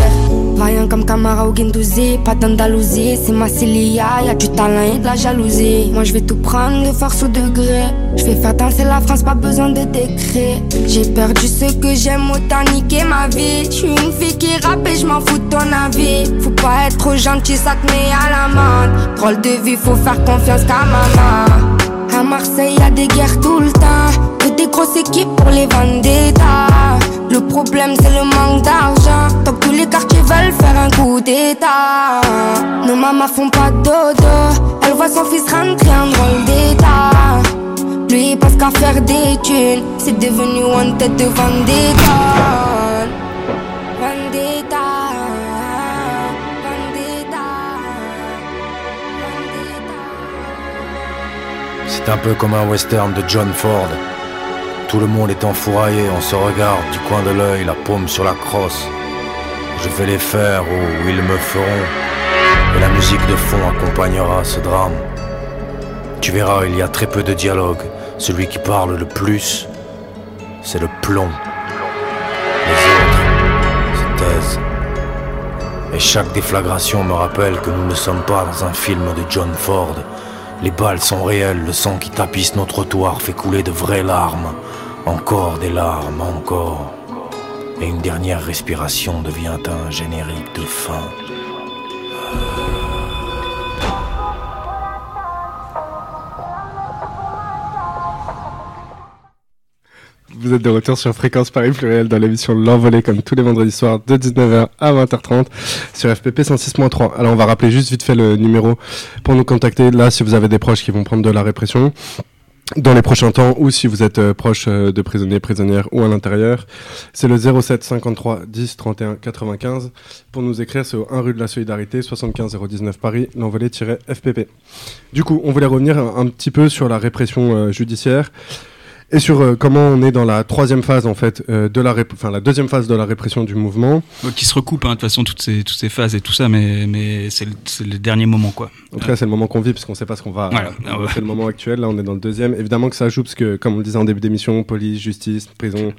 Vaillant comme Camara ou Gendouzi, pas d'Andalousie, c'est ma Célia, y a du talent et de la jalousie. Moi je vais tout prendre de force au degré. Je vais faire danser la France, pas besoin de décret. J'ai perdu ce que j'aime, autant niquer ma vie. Je suis une fille qui rappe et je m'en fous de ton avis. Faut pas être trop gentil, ça te met à la main. Drôle de vie, faut faire confiance qu'à maman. À Marseille, y des guerres tout le temps. Que des grosses équipes pour les vendettas. Le problème, c'est le manque d'argent. Donc tous les quartiers veulent faire un coup d'état. Nos mamans font pas dodo. Elle voit son fils rentrer en drôle d'état. Lui, pense qu'à faire des thunes. C'est devenu one tête de. Vendetta. C'est un peu comme un western de John Ford. Tout le monde est enfouraillé, on se regarde du coin de l'œil, la paume sur la crosse. Je vais les faire ou ils me feront. Et la musique de fond accompagnera ce drame. Tu verras, il y a très peu de dialogue. Celui qui parle le plus, c'est le plomb. Les autres se taisent. Et chaque déflagration me rappelle que nous ne sommes pas dans un film de John Ford. Les balles sont réelles, le sang qui tapisse nos trottoirs fait couler de vraies larmes. Encore des larmes, encore. Et une dernière respiration devient un générique de fin. Vous êtes de retour sur Fréquence Paris Pluriel dans l'émission L'Envolée comme tous les vendredis soirs de 19h à 20h30 sur FPP 106.3. Alors on va rappeler juste vite fait le numéro pour nous contacter là si vous avez des proches qui vont prendre de la répression dans les prochains temps ou si vous êtes euh, proche euh, de prisonniers, prisonnières ou à l'intérieur. C'est le 07 53 10 31 95. Pour nous écrire, c'est au 1 rue de la Solidarité, 75 019 Paris, l'envolée-FPP. Du coup, on voulait revenir un, petit peu sur la répression euh, judiciaire et sur euh, comment on est dans la troisième phase en fait euh, de la enfin la deuxième phase de la répression du mouvement. Ouais, qui se recoupent, hein, de toute façon, toutes ces, toutes ces phases et tout ça, mais, mais c'est le, dernier moment, quoi. En tout cas, c'est le moment qu'on vit parce qu'on sait pas ce qu'on va. Voilà. euh, Ah. C'est le moment actuel. Là, on est dans le deuxième. Évidemment que ça joue parce que, comme on le disait en début d'émission, police, justice, prison,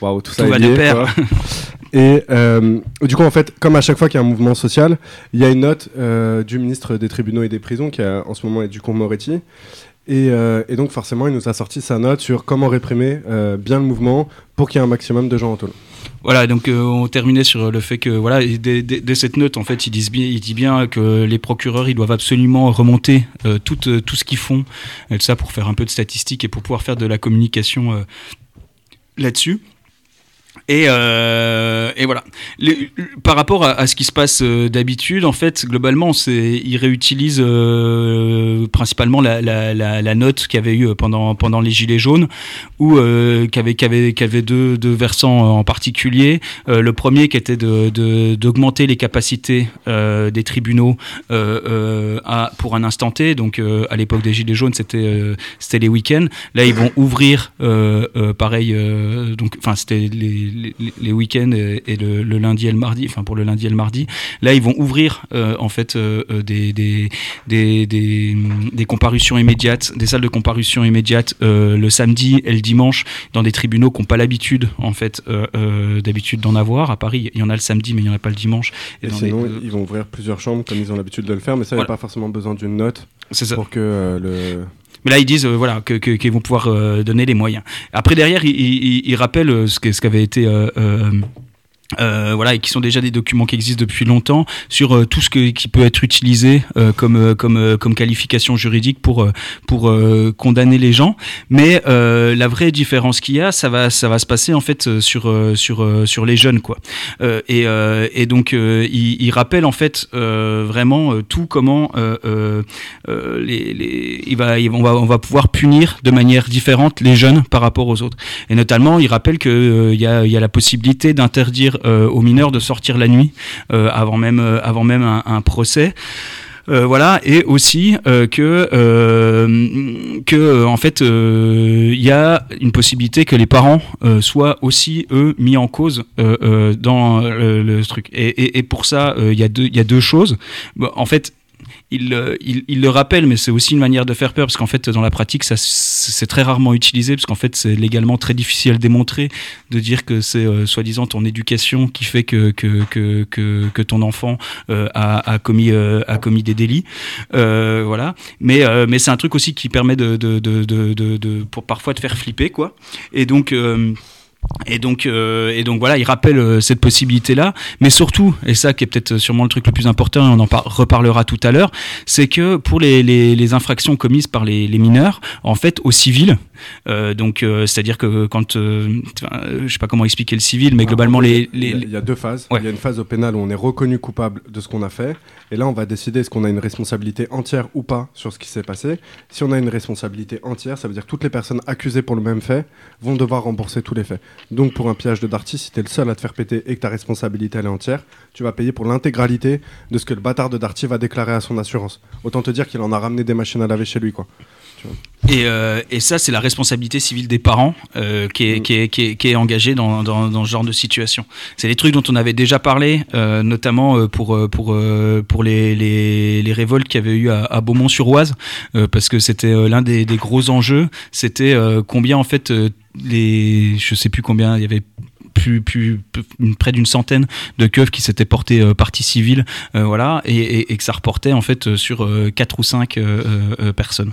waouh, tout ça Tout est va lié, de pair. [laughs] Et du coup, en fait, comme à chaque fois qu'il y a un mouvement social, il y a une note du ministre des tribunaux et des prisons qui a, en ce moment est du Moretti. Et, euh, et donc forcément, il nous a sorti sa note sur comment réprimer euh, bien le mouvement pour qu'il y ait un maximum de gens en taule. Voilà, donc euh, on terminait sur le fait que voilà, dès, cette note, en fait, il dit bien que les procureurs, ils doivent absolument remonter tout, tout ce qu'ils font, et tout ça pour faire un peu de statistiques et pour pouvoir faire de la communication là-dessus. Et, euh, et voilà. Par rapport à, ce qui se passe euh, d'habitude, en fait, globalement, ils réutilisent euh, principalement la, note qu'il y avait eu pendant les gilets jaunes, ou euh, qui avait deux, versants en particulier. Le premier qui était d'augmenter les capacités des tribunaux pour un instant T. Donc à l'époque des gilets jaunes, c'était les week-ends. Là, ils vont ouvrir pareil. c'était les, les, les week-ends et, et le, le lundi et le mardi. Enfin pour le lundi et le mardi. Là, ils vont ouvrir euh, en fait euh, euh, des, des, des, des, des comparutions immédiates, des salles de comparution immédiates euh, le samedi et le dimanche dans des tribunaux qui n'ont pas l'habitude en fait d'habitude d'en avoir. À Paris, il y en a le samedi, mais il n'y en a pas le dimanche. Et, sinon, les- ils vont ouvrir plusieurs chambres comme ils ont l'habitude de le faire, mais ça, il n'y a pas forcément besoin d'une note ça. pour que le. Mais là, ils disent euh, voilà que- que- qu'ils vont pouvoir euh, donner les moyens. Après, derrière, ils, rappellent euh, ce qu'avait été. Euh, voilà, et qui sont déjà des documents qui existent depuis longtemps sur euh, tout ce que, qui peut être utilisé euh, comme euh, comme euh, comme qualification juridique pour pour condamner les gens. Mais la vraie différence qu'il y a, ça va ça va se passer en fait sur sur sur les jeunes quoi. Et, et donc il, il rappelle en fait vraiment tout comment les, les, il va, on, va, on va pouvoir punir de manière différente les jeunes par rapport aux autres. Et notamment, il rappelle qu'il il y, a, il y a la possibilité d'interdire aux mineurs de sortir la nuit euh, avant même, euh, avant même un, procès. Euh, voilà, et aussi euh, que, euh, que euh, en fait, euh, il y a une possibilité que les parents euh, soient aussi eux mis en cause euh, euh, dans euh, le truc. Et, et, et pour ça, euh, il y a deux, il y a deux choses. En fait, il, euh, il, il le rappelle, mais c'est aussi une manière de faire peur, parce qu'en fait, dans la pratique, ça, c'est très rarement utilisé, parce qu'en fait, c'est légalement très difficile à démontrer, de dire que c'est euh, soi-disant ton éducation qui fait que, que, que, que, ton enfant euh, a, a, commis, a commis des délits. Voilà. Mais, mais c'est un truc aussi qui permet de, de, de, de- de- pour parfois de faire flipper, quoi. Et donc. Et donc, euh, et donc voilà, il rappelle euh, cette possibilité-là, mais surtout, et ça qui est peut-être sûrement le truc le plus important, et on en par- reparlera tout à l'heure, c'est que pour les, les, les infractions commises par les, les mineurs, en fait, au civil, euh, donc c'est-à-dire que quand, je sais pas comment expliquer le civil, mais globalement les, Il y, a, il y a deux phases. Ouais. Il y a une phase au pénal où on est reconnu coupable de ce qu'on a fait. Et là, on va décider est-ce qu'on a une responsabilité entière ou pas sur ce qui s'est passé. Si on a une responsabilité entière, ça veut dire que toutes les personnes accusées pour le même fait vont devoir rembourser tous les faits. Donc, pour un pillage de Darty, si tu es le seul à te faire péter et que ta responsabilité est entière, tu vas payer pour l'intégralité de ce que le bâtard de Darty va déclarer à son assurance. Autant te dire qu'il en a ramené des machines à laver chez lui. Et, euh, et ça, c'est la responsabilité civile des parents euh, qui, est, Mm. qui, est, qui, est, qui est engagée dans, dans, dans ce genre de situation. C'est des trucs dont on avait déjà parlé, euh, notamment pour, pour, pour les, les, les révoltes qu'il y avait eu à, à Beaumont-sur-Oise, parce que c'était l'un des, des gros enjeux. C'était combien, en fait, les, je sais plus combien, il y avait près d'une centaine de keufs qui s'étaient portés euh, partie civile, euh, et, que ça reportait en fait euh, sur quatre ou cinq personnes.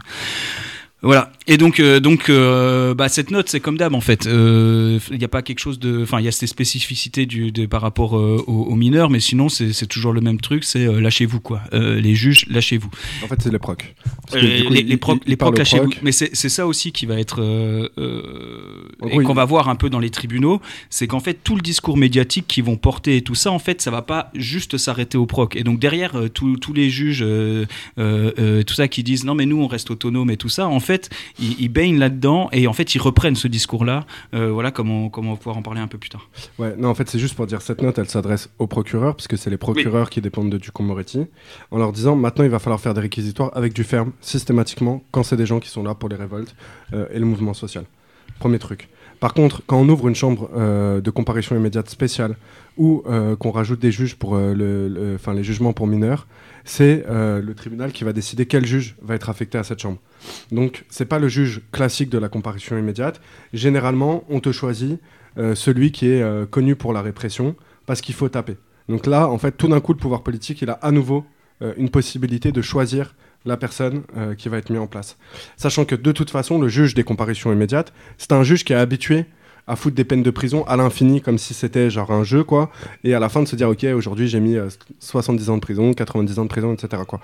Voilà. Et donc, euh, donc, euh, bah, cette note, c'est comme d'hab en fait. Il n'y a pas quelque chose de, enfin, il y a ces spécificités du, de, par rapport euh, aux, aux mineurs, mais sinon, c'est toujours le même truc. C'est euh, lâchez-vous quoi. Euh, les juges, lâchez-vous. En fait, c'est les procs. Parce que, Euh, du coup, les, les procs, il- il les procs, lâchez-vous. Mais c'est c'est ça aussi qui va être euh, euh, et qu'on va voir un peu dans les tribunaux, c'est qu'en fait tout le discours médiatique qu'ils vont porter et tout ça, en fait, ça va pas juste s'arrêter aux procs. Et donc derrière euh, tous tous les juges, euh, euh, euh, tout ça qui disent non mais nous on reste autonome et tout ça, en fait, ils, ils baignent là-dedans et en fait ils reprennent ce discours-là. Euh, voilà comment comment on va pouvoir en parler un peu plus tard. Ouais, non, en fait, c'est juste pour dire cette note, elle s'adresse aux procureurs, puisque c'est les procureurs qui dépendent de Ducombe Moretti, en leur disant maintenant il va falloir faire des réquisitoires avec du ferme, systématiquement, quand c'est des gens qui sont là pour les révoltes euh, et le mouvement social. Premier truc. Par contre, quand on ouvre une chambre euh, de comparution immédiate spéciale ou euh, qu'on rajoute des juges pour euh, les jugements pour mineurs, c'est euh, le tribunal qui va décider quel juge va être affecté à cette chambre. Donc, c'est pas le juge classique de la comparution immédiate. Généralement, on te choisit celui qui est connu pour la répression parce qu'il faut taper. Donc là, en fait, tout d'un coup, le pouvoir politique, il a à nouveau une possibilité de choisir la personne euh, qui va être mise en place. Sachant que de toute façon, le juge des comparutions immédiates, c'est un juge qui est habitué à foutre des peines de prison à l'infini, comme si c'était genre un jeu, quoi, et à la fin de se dire, ok, aujourd'hui j'ai mis euh, 70 ans de prison, 90 ans de prison, etc., quoi.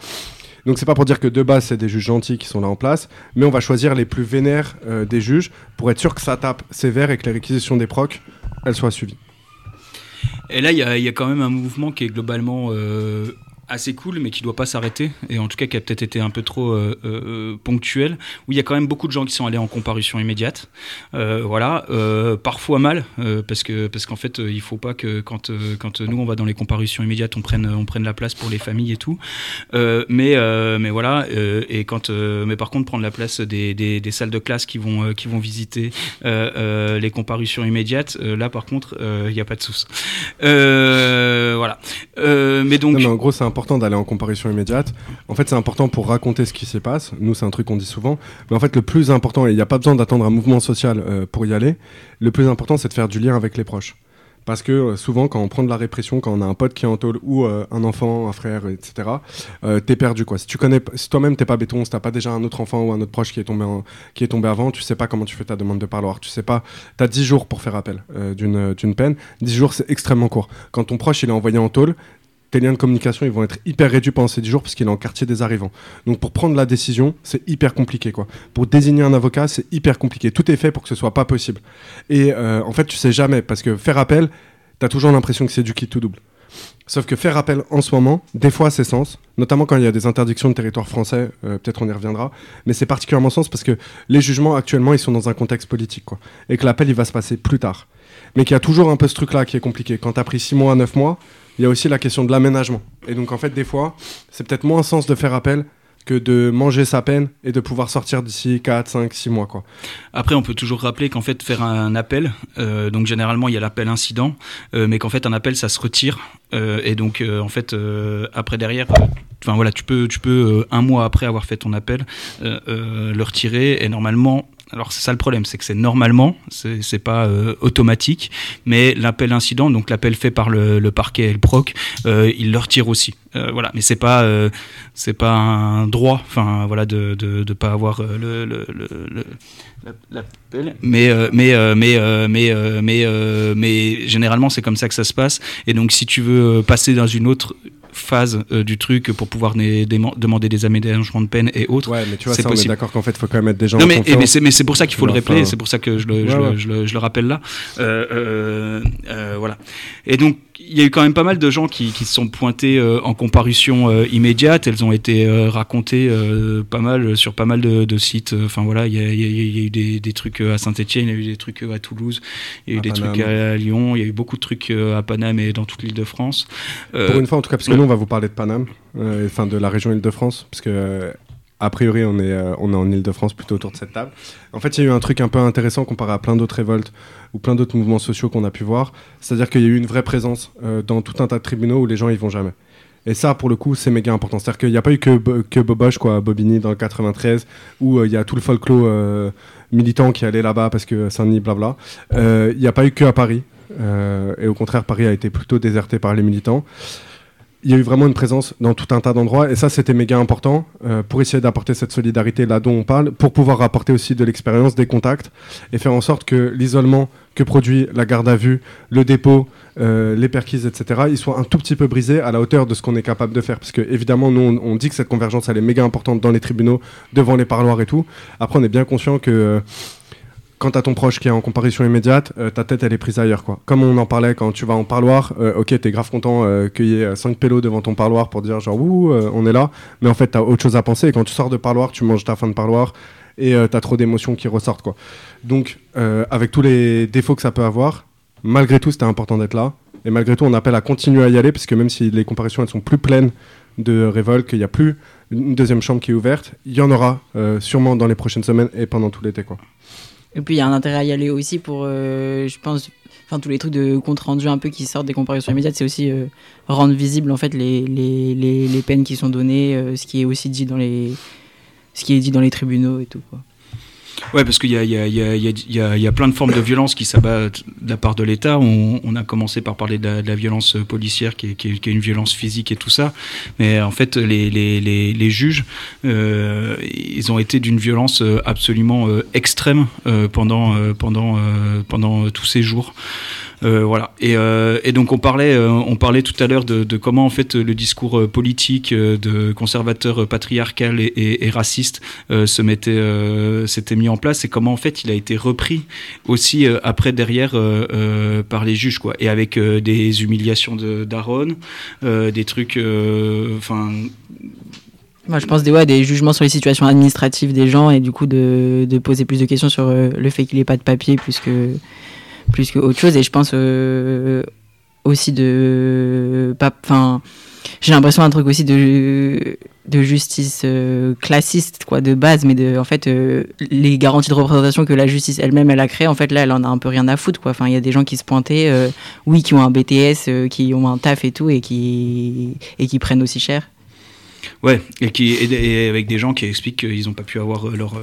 Donc c'est pas pour dire que de base c'est des juges gentils qui sont là en place, mais on va choisir les plus vénères euh, des juges pour être sûr que ça tape sévère et que les réquisitions des procs, elles soient suivies. Et là, il y, a- quand même un mouvement qui est globalement euh, assez cool, mais qui doit pas s'arrêter, et en tout cas qui a peut-être été un peu trop euh, euh, ponctuel, où il y a quand même beaucoup de gens qui sont allés en comparution immédiate. Euh, voilà, euh, parfois mal, euh, parce que parce qu'en fait, euh, il faut pas que quand euh, quand nous on va dans les comparutions immédiates, on prenne on prenne la place pour les familles et tout. Euh, mais euh, mais voilà, euh, et quand euh, mais par contre prendre la place des, des, des salles de classe qui vont euh, qui vont visiter euh, euh, les comparutions immédiates, euh, là par contre, euh, il n'y a pas de souci. Euh, voilà. Euh, mais donc en gros, c'est important d'aller en comparution immédiate. En fait, c'est important pour raconter ce qui s'y passe. Nous, c'est un truc qu'on dit souvent. Mais en fait, le plus important, et il n'y a pas besoin d'attendre un mouvement social euh, pour y aller, le plus important, c'est de faire du lien avec les proches. Parce que euh, souvent, quand on prend de la répression, quand on a un pote qui est en tôle ou euh, un enfant, un frère, etc., euh, t'es perdu quoi. Si tu connais, si toi-même t'es pas béton, si t'as pas déjà un autre enfant ou un autre proche qui est tombé qui est tombé avant, tu sais pas comment tu fais ta demande de parloir. Tu sais pas, t'as 10 jours pour faire appel d'une peine. 10 jours, c'est extrêmement court. Quand ton proche il est envoyé en tôle, tes liens de communication ils vont être hyper réduits pendant ces 10 jours parce qu'il est en quartier des arrivants. Donc pour prendre la décision, c'est hyper compliqué quoi. Pour désigner un avocat, c'est hyper compliqué. Tout est fait pour que ce soit pas possible. Et euh, en fait, tu sais jamais parce que faire appel, t'as toujours l'impression que c'est du kit tout double. Sauf que faire appel en ce moment, des fois c'est sens, notamment quand il y a des interdictions de territoire français, euh, peut-être on y reviendra, mais c'est particulièrement sens parce que les jugements actuellement ils sont dans un contexte politique quoi, et que l'appel il va se passer plus tard. Mais qu'il y a toujours un peu ce truc là qui est compliqué. Quand t'as pris 6 mois, 9 mois, il y a aussi la question de l'aménagement. Et donc en fait des fois, c'est peut-être moins sens de faire appel que de manger sa peine et de pouvoir sortir d'ici 4, 5, 6 mois quoi. Après, on peut toujours rappeler qu'en fait, faire un appel, euh, donc généralement, il y a l'appel incident, euh, mais qu'en fait, un appel, ça se retire. euh, et donc, en fait, après, derrière, enfin voilà, tu peux, tu peux un mois après avoir fait ton appel le retirer et normalement. Alors c'est ça le problème, c'est que c'est normalement, c'est pas euh, automatique, mais l'appel incident, donc l'appel fait par le, le parquet et le proc, euh, il le retire aussi. Euh, voilà, mais c'est pas euh, c'est pas un droit, enfin voilà, de de, de pas avoir le, le, le, le- la- l'appel. Mais mais mais mais mais mais généralement c'est comme ça que ça se passe. Et donc si tu veux passer dans une autre phase euh, du truc pour pouvoir demander des aménagements de peine et autres. Ouais, mais tu vois, C'est ça, on est possible. d'accord qu'en fait, il faut quand même être des gens Non en mais, confiance. mais c'est mais c'est pour ça qu'il faut le Enfin, rappeler, c'est pour ça que je le, je, ouais, le- ouais. je le, je le rappelle là. Euh, euh, euh, voilà. Et donc il y a eu quand même pas mal de gens qui, qui se sont pointés euh, en comparution euh, immédiate. Elles ont été euh, racontées pas mal sur pas mal de, de sites. Enfin voilà, il y a, il y a- il y a eu des, des trucs à Saint-Etienne, il y a eu des trucs à Toulouse, il y a eu À des Paname. trucs à Lyon, il y a eu beaucoup de trucs à Paname et dans toute l'île de France. Euh, Pour une fois, en tout cas, parce que nous, on va vous parler de Paname, enfin de la région Île-de-France, parce que a priori, on est, euh, on est en Île-de-France plutôt autour de cette table. En fait, il y a eu un truc un peu intéressant comparé à plein d'autres révoltes ou plein d'autres mouvements sociaux qu'on a pu voir, c'est-à-dire qu'il y a eu une vraie présence euh, dans tout un tas de tribunaux où les gens y vont jamais. Et ça, pour le coup, c'est méga important. C'est-à-dire qu'il n'y a pas eu que, que Boboche, quoi, Bobigny dans le 93, où euh, il y a tout le folklore militant qui allait là-bas parce que Saint-Denis, blabla. Il n'y a pas eu que à Paris. Et au contraire, Paris a été plutôt déserté par les militants. Il y a eu vraiment une présence dans tout un tas d'endroits et ça c'était méga important euh, pour essayer d'apporter cette solidarité là dont on parle, pour pouvoir apporter aussi de l'expérience, des contacts et faire en sorte que l'isolement que produit la garde à vue, le dépôt, euh, les perquises, etc., il soit un tout petit peu brisé à la hauteur de ce qu'on est capable de faire. Parce que évidemment, nous on, on dit que cette convergence elle est méga importante dans les tribunaux, devant les parloirs et tout. Après on est bien conscient que euh, quand t'as ton proche qui est en comparution immédiate, euh, ta tête elle est prise ailleurs quoi. Comme on en parlait quand tu vas en parloir, euh, ok t'es grave content euh, qu'il y ait 5 pélos devant ton parloir pour dire genre ouh euh, on est là, mais en fait t'as autre chose à penser et quand tu sors de parloir tu manges ta fin de parloir et euh, t'as trop d'émotions qui ressortent quoi. Donc euh, avec tous les défauts que ça peut avoir, malgré tout c'était important d'être là et malgré tout on appelle à continuer à y aller parce que même si les comparaisons elles sont plus pleines de révolte, qu'il n'y a plus une deuxième chambre qui est ouverte, il y en aura euh, sûrement dans les prochaines semaines et pendant tout l'été quoi. Et puis il y a un intérêt à y aller aussi pour, euh, je pense, enfin tous les trucs de compte rendu un peu qui sortent des comparaisons immédiates, c'est aussi euh, rendre visible en fait les, les, les, les peines qui sont données, euh, ce qui est aussi dit dans les, ce qui est dit dans les tribunaux et tout quoi. Ouais, parce qu'il y a, y, a, y, a, y, a, plein de formes de violence qui s'abattent de la part de l'État. On, on a commencé par parler de la, de la violence policière, qui est, qui, est, qui est une violence physique et tout ça. Mais en fait, les, les, les, les juges, euh, ils ont été d'une violence euh, absolument euh, extrême euh, pendant, pendant, pendant tous ces jours. Euh, voilà. Et, euh, et donc on parlait, euh, on parlait tout à l'heure de, comment en fait le discours politique de conservateur patriarcal et, et, raciste se mettait, s'était mis en place et comment en fait il a été repris aussi après derrière par les juges quoi. Et avec des humiliations de d'Aaron, des trucs, enfin. Je pense des, des jugements sur les situations administratives des gens et du coup de, de poser plus de questions sur le fait qu'il n'ait pas de papier plus que, plus que autre chose. Et je pense euh, aussi de. Enfin, j'ai l'impression d'un truc aussi de, de justice euh, classiste, quoi, de base, mais de, en fait, euh, les garanties de représentation que la justice elle-même, elle a créées, en fait, là, elle en a un peu rien à foutre, quoi. Enfin, il y a des gens qui se pointaient, oui, qui ont un BTS, qui ont un taf et tout, et qui, et qui prennent aussi cher. Ouais, et, qui, et, et avec des gens qui expliquent qu'ils n'ont pas pu avoir leur.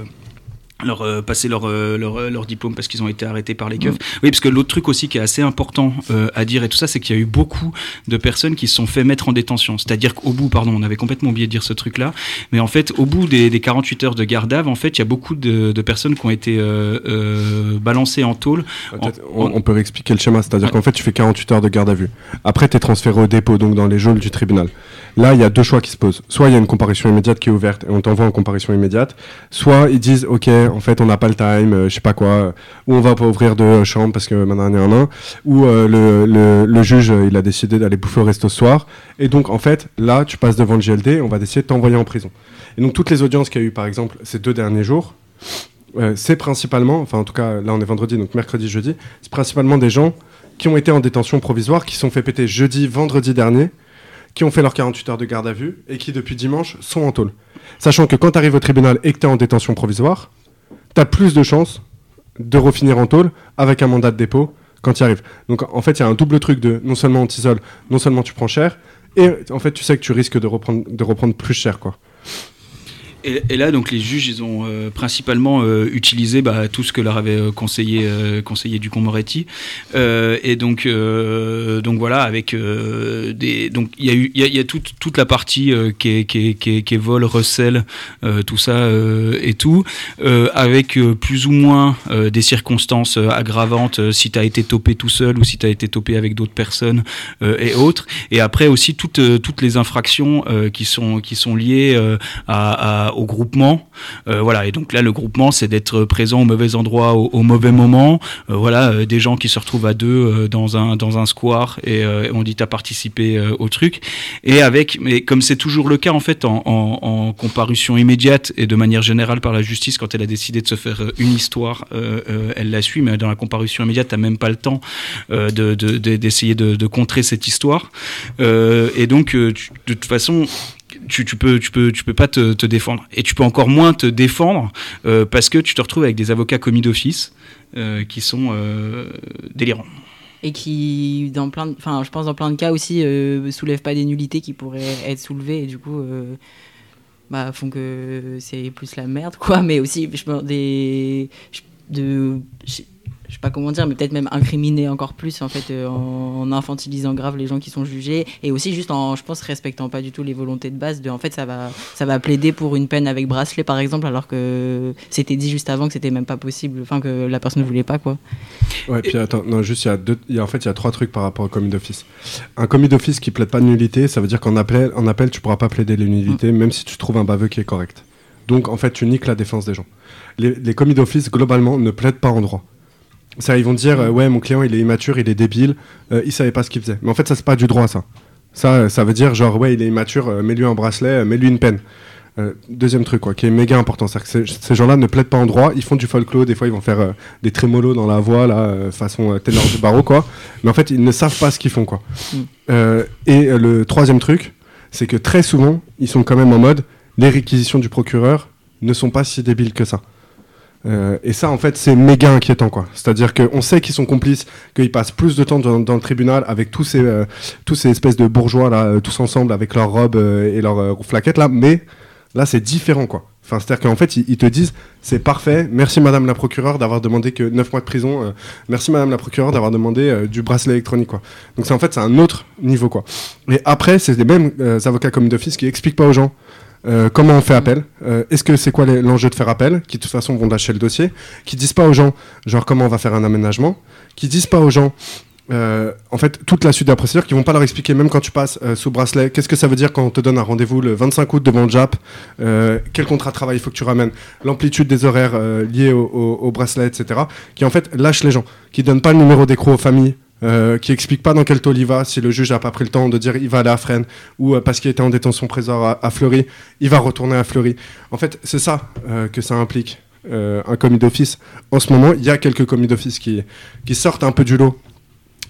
Leur euh, passer leur, euh, leur, euh, leur diplôme parce qu'ils ont été arrêtés par les keufs. Oui, parce que l'autre truc aussi qui est assez important euh, à dire et tout ça, c'est qu'il y a eu beaucoup de personnes qui se sont fait mettre en détention. C'est-à-dire qu'au bout, pardon, on avait complètement oublié de dire ce truc-là, mais en fait, au bout des, des 48 heures de garde à vue, en fait, il y a beaucoup de, de personnes qui ont été euh, euh, balancées en tôle. En- on, on peut réexpliquer le schéma, c'est-à-dire Ouais. qu'en fait tu fais 48 heures de garde à vue. Après tu es transféré au dépôt, donc dans les geôles du tribunal. Là il y a deux choix qui se posent. Soit il y a une comparution immédiate qui est ouverte et on t'envoie en comparution immédiate. Soit ils disent ok en fait on n'a pas le time, euh, je sais pas quoi, euh, ou on va pas ouvrir de euh, chambre parce que maintenant il y en a un. Ou le, juge il a décidé d'aller bouffer au resto soir. Et donc en fait là tu passes devant le GLD on va décider de t'envoyer en prison. Et donc toutes les audiences qu'il y a eu par exemple ces deux derniers jours, c'est principalement, enfin en tout cas là on est vendredi, donc mercredi, jeudi, c'est principalement des gens qui ont été en détention provisoire, qui sont fait péter jeudi, vendredi dernier, qui ont fait leurs 48 heures de garde à vue et qui depuis dimanche sont en tôle. Sachant que quand tu arrives au tribunal et que tu es en détention provisoire, tu as plus de chances de refinir en tôle avec un mandat de dépôt quand tu arrives. Donc en fait il y a un double truc de non seulement on t'isole, non seulement tu prends cher, Et en fait, tu sais que tu risques de reprendre, de reprendre plus cher, quoi. Et, là, donc, les juges, ils ont euh, principalement euh, utilisé bah, tout ce que leur avait euh, conseillé, euh, conseillé Ducombe Moretti. Et donc, donc voilà, avec des, donc il y a eu, y a, toute, toute la partie qui, est, qui, est, qui, est, vol, recel, tout ça et tout, avec plus ou moins des circonstances aggravantes si tu as été topé tout seul ou si tu as été topé avec d'autres personnes et autres. Et après aussi toutes, toutes les infractions qui sont, qui sont liées à, au groupement. Euh, voilà, et donc là, le groupement, c'est d'être présent au mauvais endroit, au, au mauvais moment. Euh, voilà, euh, des gens qui se retrouvent à deux dans, un, dans un square et on dit t'as participé au truc. Et avec, mais comme c'est toujours le cas en fait en, comparution immédiate et de manière générale par la justice, quand elle a décidé de se faire une histoire, elle la suit, mais dans la comparution immédiate, t'as même pas le temps de, de, de- d'essayer de, contrer cette histoire. Et donc, de toute façon, tu, tu peux tu peux tu peux pas te, te défendre et tu peux encore moins te défendre euh, parce que tu te retrouves avec des avocats commis d'office euh, qui sont euh, délirants. Et qui, dans plein enfin, je pense dans plein de cas aussi, euh, soulèvent pas des nullités qui pourraient être soulevées et du coup, bah, font que c'est plus la merde, quoi. Mais aussi, je des. de. Je je sais pas comment dire, mais peut-être même incriminer encore plus en fait euh, en, infantilisant grave les gens qui sont jugés et aussi juste en, je pense, respectant pas du tout les volontés de base. De, en fait, ça va, ça va plaider pour une peine avec bracelet par exemple, alors que c'était dit juste avant que c'était même pas possible, enfin que la personne ne voulait pas quoi. Ouais, puis attends, non, juste, il y a deux, il y a- en fait, il y a trois trucs par rapport au commis d'office. Un commis d'office qui plaide pas de nullité, ça veut dire qu'en appel, en appel, tu pourras pas plaider les nullités, même si tu trouves un baveux qui est correct. Donc, en fait, tu niques la défense des gens. Les, les commis d'office, globalement, ne plaident pas en droit. Ça, ils vont dire, euh, ouais, mon client, il est immature, il est débile, euh, il savait pas ce qu'il faisait. Mais en fait, ça, c'est pas du droit, ça. Ça, euh, ça veut dire, genre, ouais, il est immature, euh, mets-lui un bracelet, mets-lui une peine. Deuxième truc, quoi, qui est méga important, c'est que ces, gens-là ne plaident pas en droit, ils font du folklore, des fois ils vont faire des trémolos dans la voix, là, façon ténor du barreau, quoi. Mais en fait, ils ne savent pas ce qu'ils font, quoi. Mm. Et le troisième truc, c'est que très souvent, ils sont quand même en mode, les réquisitions du procureur ne sont pas si débiles que ça. Euh, et ça, en fait, c'est méga inquiétant, quoi. C'est-à-dire qu'on sait qu'ils sont complices, qu'ils passent plus de temps dans, le tribunal avec tous ces, euh, tous ces espèces de bourgeois, là, euh, tous ensemble, avec leurs robes et leurs flaquettes, là, mais là, c'est différent, quoi. Enfin, c'est-à-dire qu'en fait, ils, te disent, c'est parfait, merci madame la procureure d'avoir demandé que 9 mois de prison, merci madame la procureure d'avoir demandé du bracelet électronique, quoi. Donc, c'est en fait, c'est un autre niveau, quoi. Et après, c'est les mêmes avocats commis d'office qui expliquent pas aux gens euh, comment on fait appel euh, Est-ce que c'est quoi l'enjeu de faire appel Qui de toute façon vont lâcher le dossier. Qui disent pas aux gens, genre comment on va faire un aménagement. Qui disent pas aux gens, euh, en fait, toute la suite de la procédure. Qui vont pas leur expliquer, même quand tu passes sous bracelet, qu'est-ce que ça veut dire quand on te donne un rendez-vous le 25 août devant le JAP Quel contrat de travail il faut que tu ramènes L'amplitude des horaires liés au bracelet, etc. Qui en fait lâchent les gens. Qui donnent pas le numéro d'écrou aux familles. Euh, qui explique pas dans quel taux il va, si le juge n'a pas pris le temps de dire il va aller à Fresnes, ou euh, parce qu'il était en détention présor à, Fleury, il va retourner à Fleury. En fait, c'est ça euh, que ça implique un commis d'office. En ce moment, il y a quelques commis d'office qui, qui sortent un peu du lot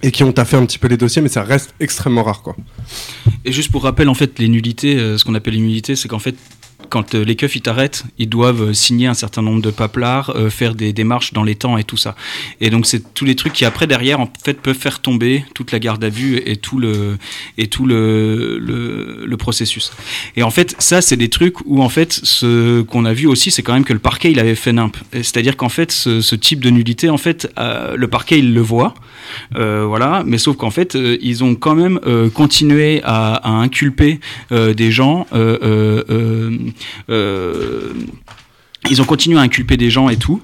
et qui ont taffé un petit peu les dossiers, mais ça reste extrêmement rare. Quoi. Et juste pour rappel, en fait, les nullités, ce qu'on appelle les nullités, c'est qu'en fait, quand euh, les keufs ils t'arrêtent, ils doivent euh, signer un certain nombre de paplards, euh, faire des démarches dans les temps et tout ça. Et donc c'est tous les trucs qui après derrière en fait peuvent faire tomber toute la garde à vue et tout le et tout le le, processus. Et en fait ça c'est des trucs où en fait ce qu'on a vu aussi c'est quand même que le parquet il avait fait nimp. C'est-à-dire qu'en fait ce, type de nullité en fait le parquet il le voit. Voilà, mais sauf qu'en fait, ils ont quand même continué à, inculper des gens. Euh, ils ont continué à inculper des gens et tout,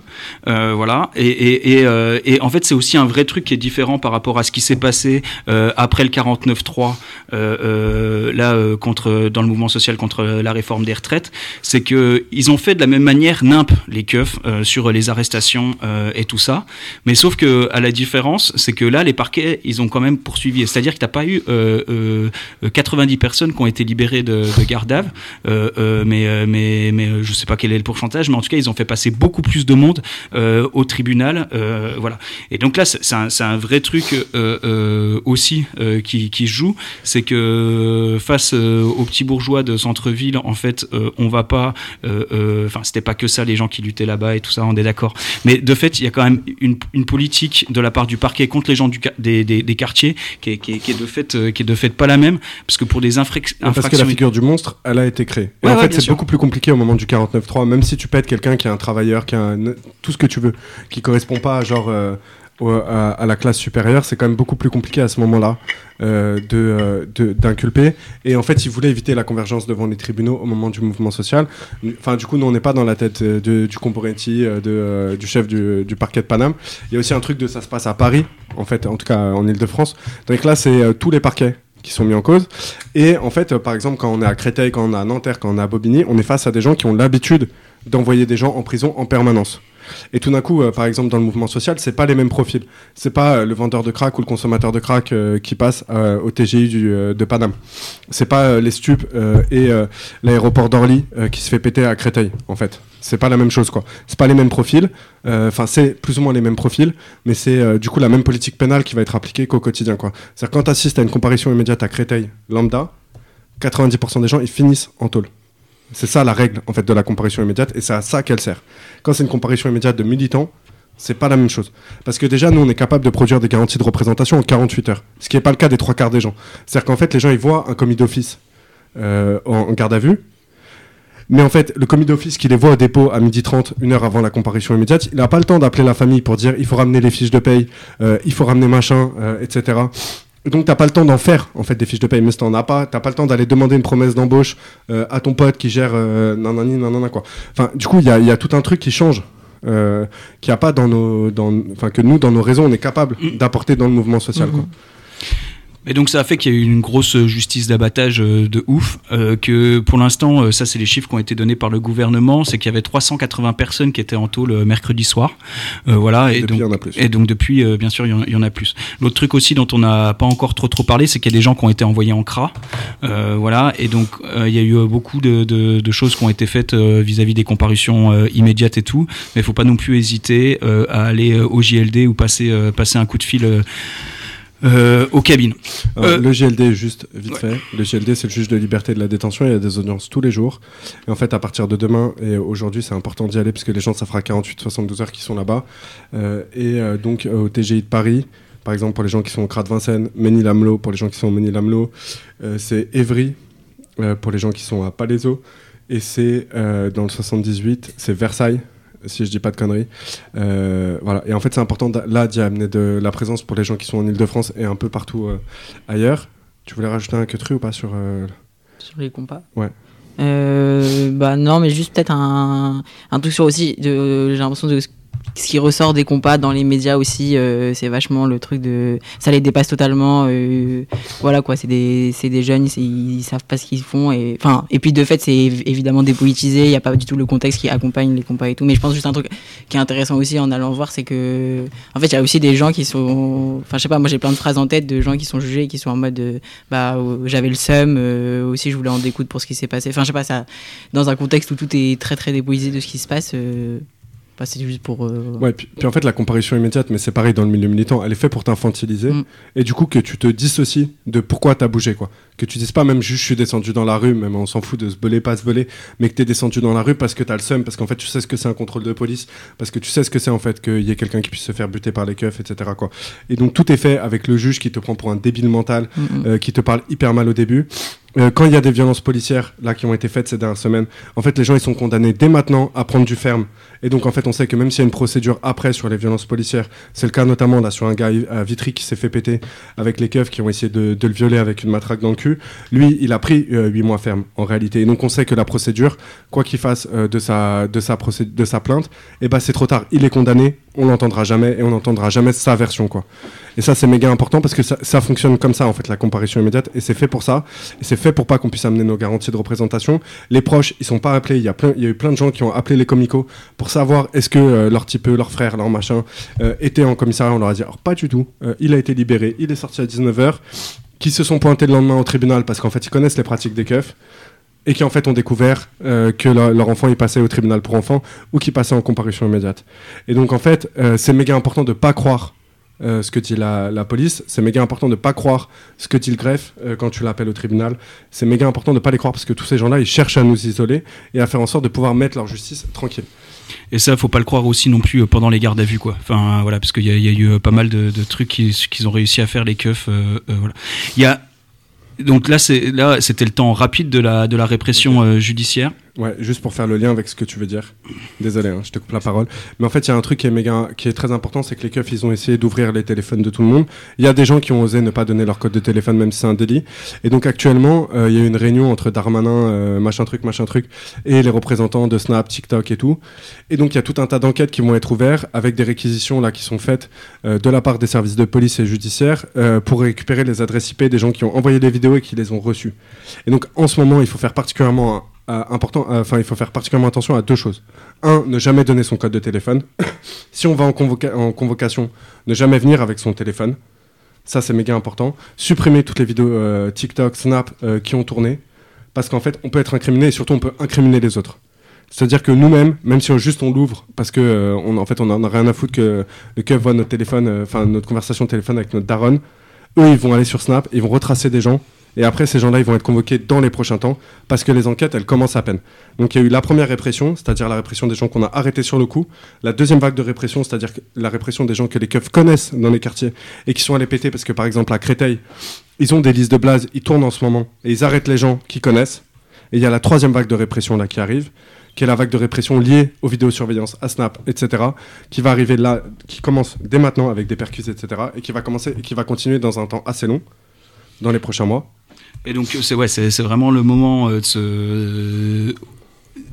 euh, voilà. Euh, et en fait, c'est aussi un vrai truc qui est différent par rapport à ce qui s'est passé euh, après le 49-3, euh, euh, là, contre, dans le mouvement social contre la réforme des retraites. C'est que ils ont fait de la même manière nimp les keufs sur les arrestations et tout ça. Mais sauf que à la différence, c'est que là, les parquets, ils ont quand même poursuivi. C'est-à-dire que t'as pas eu euh, euh, 90 personnes qui ont été libérées de, de garde mais, mais, mais je sais pas quel est le pourcentage, mais en tout cas, ils ont fait passer beaucoup plus de monde euh, au tribunal. euh, voilà. Et donc là, c'est un, un vrai truc euh, aussi qui, qui joue, c'est que face aux petits bourgeois de centre-ville, en fait, on va pas. Enfin, c'était pas que ça, les gens qui luttaient là-bas et tout ça, on est d'accord. Mais de fait, il y a quand même une, une politique de la part du parquet contre les gens du, des, des, des quartiers qui est, qui, est, qui est de fait, qui est de fait pas la même, parce que pour des infrac- Parce que infractions la figure du monstre, elle a été créée. Et Ouais, en ouais, fait, c'est beaucoup plus compliqué au moment du 49.3, même si tu quelqu'un qui est un travailleur, qui a tout ce que tu veux, qui correspond pas genre euh, à, à la classe supérieure, c'est quand même beaucoup plus compliqué à ce moment-là euh, euh, d'inculper. Et en fait, ils voulaient éviter la convergence devant les tribunaux au moment du mouvement social. Enfin, du coup, nous, on n'est pas dans la tête euh, du Comporetti, de, du chef du, du parquet de Paname. Il y a aussi un truc de ça se passe à Paris, en fait, en tout cas en Ile-de-France. Donc là, c'est tous les parquets qui sont mis en cause. Et en fait, par exemple, quand on est à Créteil, quand on est à Nanterre, quand on est à Bobigny, on est face à des gens qui ont l'habitude d'envoyer des gens en prison en permanence. Et tout d'un coup, euh, par exemple, dans le mouvement social, c'est pas les mêmes profils. C'est pas euh, le vendeur de crack ou le consommateur de crack euh, qui passe au TGI du, de Paname. C'est pas les stupes et l'aéroport d'Orly qui se fait péter à Créteil, en fait. C'est pas la même chose, quoi. C'est pas les mêmes profils. Enfin, c'est plus ou moins les mêmes profils, mais c'est du coup la même politique pénale qui va être appliquée qu'au quotidien, quoi. C'est-à-dire quand tu assistes à une comparution immédiate à Créteil, lambda, 90% des gens ils finissent en tôle. C'est ça la règle en fait de la comparution immédiate et c'est à ça qu'elle sert. Quand c'est une comparution immédiate de militants, c'est pas la même chose. Parce que déjà, nous, on est capable de produire des garanties de représentation en 48 heures. Ce qui n'est pas le cas des trois quarts des gens. C'est-à-dire qu'en fait, les gens, ils voient un commis d'office euh, en, en garde à vue. Mais en fait, le commis d'office qui les voit au dépôt à 12h30, une heure avant la comparution immédiate, il n'a pas le temps d'appeler la famille pour dire il faut ramener les fiches de paye, euh, il faut ramener machin, euh, etc. Donc t'as pas le temps d'en faire en fait des fiches de paye, mais si t'en as pas, t'as pas le temps d'aller demander une promesse d'embauche euh, à ton pote qui gère euh, nanani nanana quoi. Enfin du coup il y a, y a tout un truc qui change, euh, qui a pas dans nos, dans, enfin que nous dans nos raisons on est capable Mm. d'apporter dans le mouvement social quoi. Et donc ça a fait qu'il y a eu une grosse justice d'abattage euh, de ouf, euh, que pour l'instant, euh, ça c'est les chiffres qui ont été donnés par le gouvernement, c'est qu'il y avait 380 personnes qui étaient en tôle euh, mercredi soir. Euh, voilà, et, Et donc, il y en a plus. et donc depuis, euh, bien sûr, il y en- il y, en a plus. L'autre truc aussi dont on n'a pas encore trop trop parlé, c'est qu'il y a des gens qui ont été envoyés en CRA. Euh, voilà, et donc euh, il y a eu euh, beaucoup de, de- de choses qui ont été faites euh, vis-à-vis des comparutions euh, immédiates et tout, mais il faut pas non plus hésiter euh, à aller euh, au JLD ou passer, euh, passer un coup de fil euh, cabines. Alors, Euh, le JLD, juste vite ouais. fait, le JLD c'est le juge de liberté de la détention, il y a des audiences tous les jours. Et en fait, à partir de demain et aujourd'hui, c'est important d'y aller parce que les gens, ça fera 48-72 heures qui sont là-bas. Euh, et donc, au TGI de Paris, par exemple, pour les gens qui sont au CRA de Vincennes, Ménil-Amelot, pour les gens qui sont au Ménil-Amelot, c'est Évry, pour les gens qui sont à Palaiso. Et c'est dans le 78, c'est Versailles, si je dis pas de conneries. Euh, voilà. Et en fait, c'est important là d'y amener de la présence pour les gens qui sont en Ile-de-France et un peu partout euh, ailleurs. Tu voulais rajouter un queutru ou pas sur euh, Sur les compas Ouais. Bah non, mais juste peut-être un, un truc sur aussi, j'ai l'impression de ce qui ressort des compas dans les médias aussi, euh, c'est vachement le truc de. Ça les dépasse totalement. euh, voilà quoi, c'est des, des jeunes, ils, savent pas ce qu'ils font. Et, et puis de fait, c'est év- évidemment dépolitisé, il n'y a pas du tout le contexte qui accompagne les compas et tout. Mais je pense juste un truc qui est intéressant aussi en allant voir, c'est que. En fait, il y a aussi des gens qui sont. Enfin, je sais pas, moi j'ai plein de phrases en tête de gens qui sont jugés et qui sont en mode. euh, bah, euh, j'avais le seum, aussi je voulais en découdre pour ce qui s'est passé. Enfin, je sais pas, ça. Dans un contexte où tout est très très dépolitisé de ce qui se passe. Bah, c'est juste pour. euh, Ouais, puis, puis en fait, la comparution immédiate, mais c'est pareil dans le milieu militant, elle est faite pour t'infantiliser. Mm. Et du coup, que tu te dissocies de pourquoi t'as bougé, quoi. Que tu dises pas même juste je suis descendu dans la rue, même on s'en fout de se voler, pas se voler, mais que t'es descendu dans la rue parce que t'as le seum, parce qu'en fait, tu sais ce que c'est un contrôle de police, parce que tu sais ce que c'est en fait qu'il y ait quelqu'un qui puisse se faire buter par les keufs, etc., quoi. Et donc, tout est fait avec le juge qui te prend pour un débile mental, mm, mm. euh, qui te parle hyper mal au début. Euh, quand il y a des violences policières là qui ont été faites ces dernières semaines, en fait les gens ils sont condamnés dès maintenant à prendre du ferme. Et donc en fait on sait que même s'il y a une procédure après sur les violences policières, c'est le cas notamment là sur un gars à Vitry qui s'est fait péter avec les keufs qui ont essayé de, de le violer avec une matraque dans le cul. Lui il a pris euh, 8 mois ferme en réalité. Et donc on sait que la procédure, quoi qu'il fasse euh, de sa de sa de sa plainte, et ben c'est trop tard. Il est condamné, on l'entendra jamais et on n'entendra jamais sa version quoi. Et ça c'est méga important parce que ça, fonctionne comme ça en fait la comparution immédiate et c'est fait pour ça. Et c'est fait pour pas qu'on puisse amener nos garanties de représentation. Les proches, ils sont pas appelés. Il y a y eu plein de gens qui ont appelé les comicos pour savoir est-ce que euh, leur peu, leur frère, leur machin euh, était en commissariat. On leur a dit alors pas du tout. Euh, il a été libéré. Il est sorti à 19h. Qui se sont pointés le lendemain au tribunal parce qu'en fait ils connaissent les pratiques des keufs. et qui en fait ont découvert que leur, enfant est passé au tribunal pour enfants ou qui passait en comparution immédiate. Et donc en fait, c'est méga important de pas croire euh, ce que dit la, la police, c'est méga important de pas croire ce que dit le greffe euh, quand tu l'appelles au tribunal. C'est méga important de pas les croire parce que tous ces gens-là, ils cherchent à nous isoler et à faire en sorte de pouvoir mettre leur justice tranquille. Et ça, faut pas le croire aussi non plus euh, pendant les gardes à vue, quoi. Enfin, voilà, parce qu'il y, y a eu pas mal de, de trucs qu'ils ont réussi à faire les keufs. euh, voilà. Il y a donc là, c'était le temps rapide de la de la répression judiciaire. Ouais, juste pour faire le lien avec ce que tu veux dire. Désolé, hein, je te coupe la parole. Mais en fait, il y a un truc qui est méga, qui est très important, c'est que les keufs, ils ont essayé d'ouvrir les téléphones de tout le monde. Il y a des gens qui ont osé ne pas donner leur code de téléphone, même si c'est un délit. Et donc actuellement, euh, il y a une réunion entre Darmanin, euh, machin truc, machin truc, et les représentants de Snap, TikTok et tout. Et donc il y a tout un tas d'enquêtes qui vont être ouvertes avec des réquisitions là qui sont faites euh, de la part des services de police et judiciaires pour récupérer les adresses IP des gens qui ont envoyé les vidéos et qui les ont reçues. Et donc en ce moment, il faut faire particulièrement important, enfin il faut faire particulièrement attention à deux choses. Un, ne jamais donner son code de téléphone. [coughs] si on va en, convoca- en convocation, ne jamais venir avec son téléphone. Ça c'est méga important. Supprimer toutes les vidéos euh, TikTok, Snap euh, qui ont tourné, parce qu'en fait on peut être incriminé et surtout on peut incriminer les autres. C'est-à-dire que nous-mêmes, même si on, juste on l'ouvre, parce que euh, on, en fait on en a rien à foutre que le keuf voit notre téléphone, enfin notre conversation de téléphone avec notre daronne, eux ils vont aller sur Snap, ils vont retracer des gens et après, ces gens-là, ils vont être convoqués dans les prochains temps parce que les enquêtes, elles commencent à peine. Donc, il y a eu la première répression, c'est-à-dire la répression des gens qu'on a arrêtés sur le coup. La deuxième vague de répression, c'est-à-dire la répression des gens que les keufs connaissent dans les quartiers et qui sont allés péter parce que, par exemple, à Créteil, ils ont des listes de blase, ils tournent en ce moment et ils arrêtent les gens qui connaissent. Et il y a la troisième vague de répression là qui arrive, qui est la vague de répression liée aux vidéosurveillance, à Snap, etc., qui va arriver là, qui commence dès maintenant avec des percus, etc., et qui va commencer et qui va continuer dans un temps assez long, dans les prochains mois. Et donc c'est ouais, c'est vraiment le moment euh, de se euh,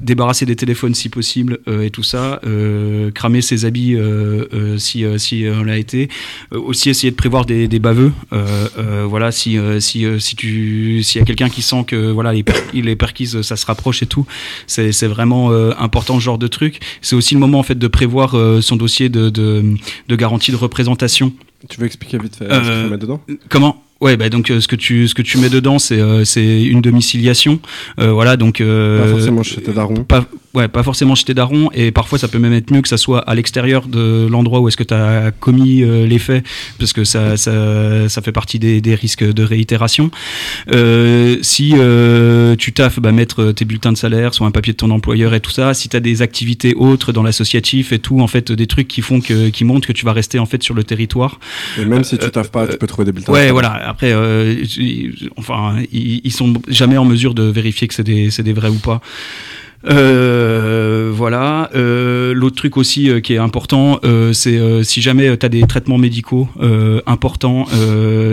débarrasser des téléphones si possible euh, et tout ça, euh, cramer ses habits euh, euh, si euh, si on l'a été, Euh, aussi essayer de prévoir des, des baveux. euh, euh, voilà, si euh, si euh, si tu s'il y a quelqu'un qui sent que voilà les per- les perquises ça se rapproche et tout, c'est c'est vraiment euh, important ce genre de truc. C'est aussi le moment en fait de prévoir euh, son dossier de, de de garantie de représentation. Tu veux expliquer vite fait Euh, ce qu'il faut mettre dedans? Comment? Ouais, bah donc euh, ce que tu ce que tu mets dedans, c'est euh, c'est une domiciliation, Euh, voilà donc. euh, Pas forcément chez tes darons. Pas, ouais, pas forcément chez tes darons, et parfois ça peut même être mieux que ça soit à l'extérieur de l'endroit où est-ce que tu as commis euh, les faits, parce que ça, ça, ça fait partie des, des risques de réitération. Euh, si euh, tu taffes, bah, mettre tes bulletins de salaire sur un papier de ton employeur et tout ça. Si tu as des activités autres dans l'associatif et tout, en fait, des trucs qui font que, qui montrent que tu vas rester en fait sur le territoire. Et même si tu euh, taffes pas, tu peux trouver des bulletins. Ouais, voilà. Après, euh, enfin, ils, ils sont jamais en mesure de vérifier que c'est des, c'est des vrais ou pas. Euh, voilà. Euh, L'autre truc aussi euh, qui est important, c'est si jamais tu as des traitements médicaux importants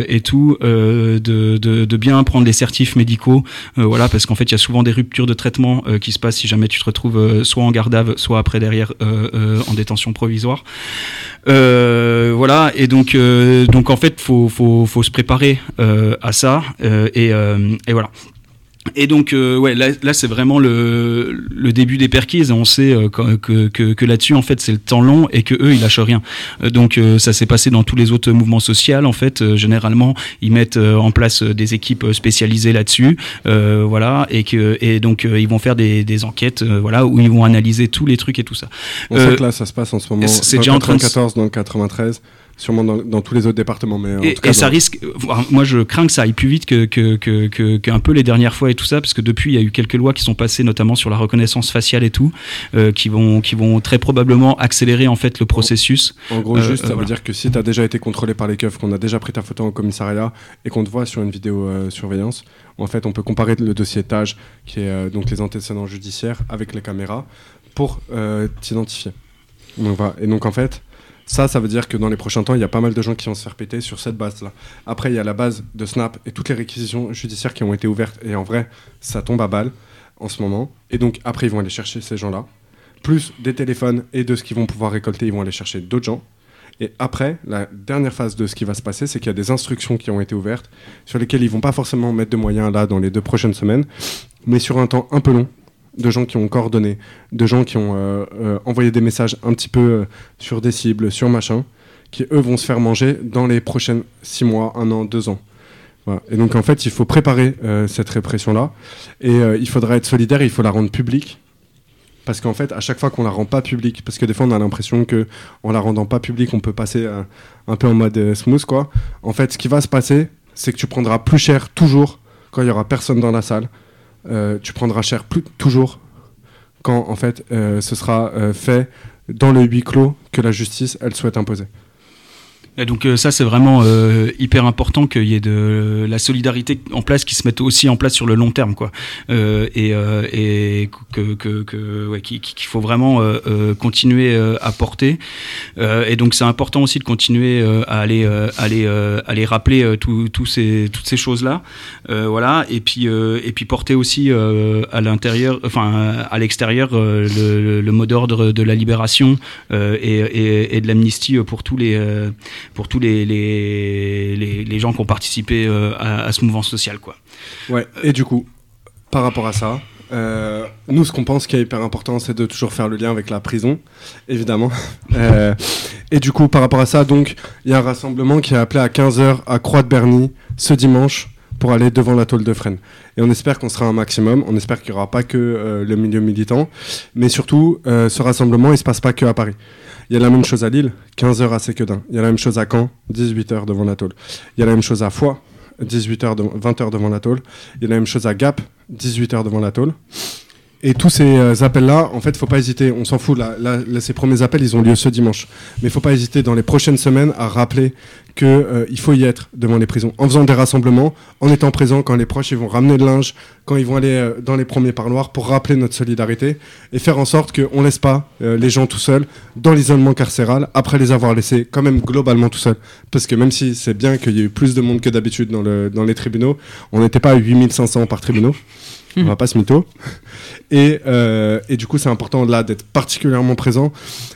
et tout, de, de, de bien prendre les certifs médicaux. Voilà, parce qu'en fait, il y a souvent des ruptures de traitement qui se passent si jamais tu te retrouves soit en vue, soit après derrière en détention provisoire. Euh, voilà, et donc, euh, donc en fait, faut, faut, faut se préparer euh, à ça, et, et voilà. Et donc, euh, ouais, là, là c'est vraiment le, le début des perquises. On sait euh, que, que, que, là-dessus, en fait, c'est le temps long et que eux, ils lâchent rien. Euh, donc, euh, ça s'est passé dans tous les autres mouvements sociaux. En fait, généralement, ils mettent en place des équipes spécialisées là-dessus, voilà, et que et donc ils vont faire des, des enquêtes, voilà, où ils vont analyser tous les trucs et tout ça. On sait que là, ça se passe en ce moment. c'est déjà en train de se- 94, dans le 93, sûrement dans, dans tous les autres départements. Mais en Et, tout cas, et ça risque. Moi, je crains que ça aille plus vite que que que que- qu'un peu les dernières fois et tout ça, parce que depuis, il y a eu quelques lois qui sont passées, notamment sur la reconnaissance faciale et tout, euh, qui vont qui vont très probablement accélérer en fait le processus. En gros, Euh, juste, euh, ça veut voilà. dire que si tu as déjà été contrôlé par les keufs, qu'on a déjà pris ta photo en commissariat et qu'on te voit sur une vidéo euh, surveillance, en fait, on peut comparer le dossier TAGE, qui est euh, donc les antécédents judiciaires, avec les caméras pour euh, t'identifier. Donc, voilà. Et donc, en fait, ça, ça veut dire que dans les prochains temps, il y a pas mal de gens qui vont se faire péter sur cette base-là. Après, il y a la base de Snap et toutes les réquisitions judiciaires qui ont été ouvertes. Et en vrai, ça tombe à balle en ce moment. Et donc, après, ils vont aller chercher ces gens-là. Plus des téléphones et de ce qu'ils vont pouvoir récolter, ils vont aller chercher d'autres gens. Et après, la dernière phase de ce qui va se passer, c'est qu'il y a des instructions qui ont été ouvertes, sur lesquelles ils vont pas forcément mettre de moyens là dans les deux prochaines semaines, mais sur un temps un peu long, de gens qui ont coordonné, de gens qui ont euh, euh, envoyé des messages un petit peu euh, sur des cibles, sur machin, qui eux vont se faire manger dans les prochaines six mois, un an, deux ans. Et donc en fait, il faut préparer cette répression-là. Et il faudra être solidaire, il faut la rendre publique. Parce qu'en fait, à chaque fois qu'on la rend pas publique, parce que des fois on a l'impression que en la rendant pas publique, on peut passer un peu en mode smooth, quoi. En fait, ce qui va se passer, c'est que tu prendras plus cher toujours quand il y aura personne dans la salle. Euh, tu prendras cher toujours quand en fait euh, ce sera euh, fait dans le huis clos que la justice elle souhaite imposer. Et donc euh, ça c'est vraiment euh, hyper important qu'il y ait de la solidarité en place qui se mette aussi en place sur le long terme quoi. Euh, et, que, qu'il faut vraiment continuer à porter. Et donc c'est important aussi de continuer à aller aller aller rappeler tout- ces toutes ces choses là voilà. Et puis et puis porter aussi à l'intérieur enfin à l'extérieur le, mot d'ordre de la libération et, de l'amnistie pour tous les pour tous les, les, les, gens qui ont participé euh, à, ce mouvement social. Quoi. Ouais. Et du coup, par rapport à ça, euh, nous ce qu'on pense qui est hyper important, c'est de toujours faire le lien avec la prison, évidemment. [laughs] Euh, et du coup, par rapport à ça, donc il y a un rassemblement qui est appelé à 15h à Croix de Berny ce dimanche pour aller devant la tôle de Fresnes. Et on espère qu'on sera un maximum, on espère qu'il n'y aura pas que le milieu militant, mais surtout, ce rassemblement, il se passe pas que à Paris. Il y a la même chose à Lille, 15h à Séquedin. Il y a la même chose à Caen, 18h devant la. Il y a la même chose à Foix, 18h, 20h devant la. Il y a la même chose à Gap, 18h devant la tôle. Et tous ces euh, appels-là, en fait, faut pas hésiter. On s'en fout. Là, là, là, ces premiers appels, ils ont lieu ce dimanche. Mais faut pas hésiter dans les prochaines semaines à rappeler que euh, faut y être devant les prisons, en faisant des rassemblements, en étant présent quand les proches ils vont ramener le linge, quand ils vont aller euh, dans les premiers parloirs pour rappeler notre solidarité et faire en sorte qu'on laisse pas euh, les gens tout seuls dans l'isolement carcéral après les avoir laissés quand même globalement tout seuls. Parce que même si c'est bien qu'il y ait eu plus de monde que d'habitude dans, le, dans les tribunaux, on n'était pas à 8500 par tribunal. On va pas se mytho. Et, euh, et du coup, c'est important là d'être particulièrement présent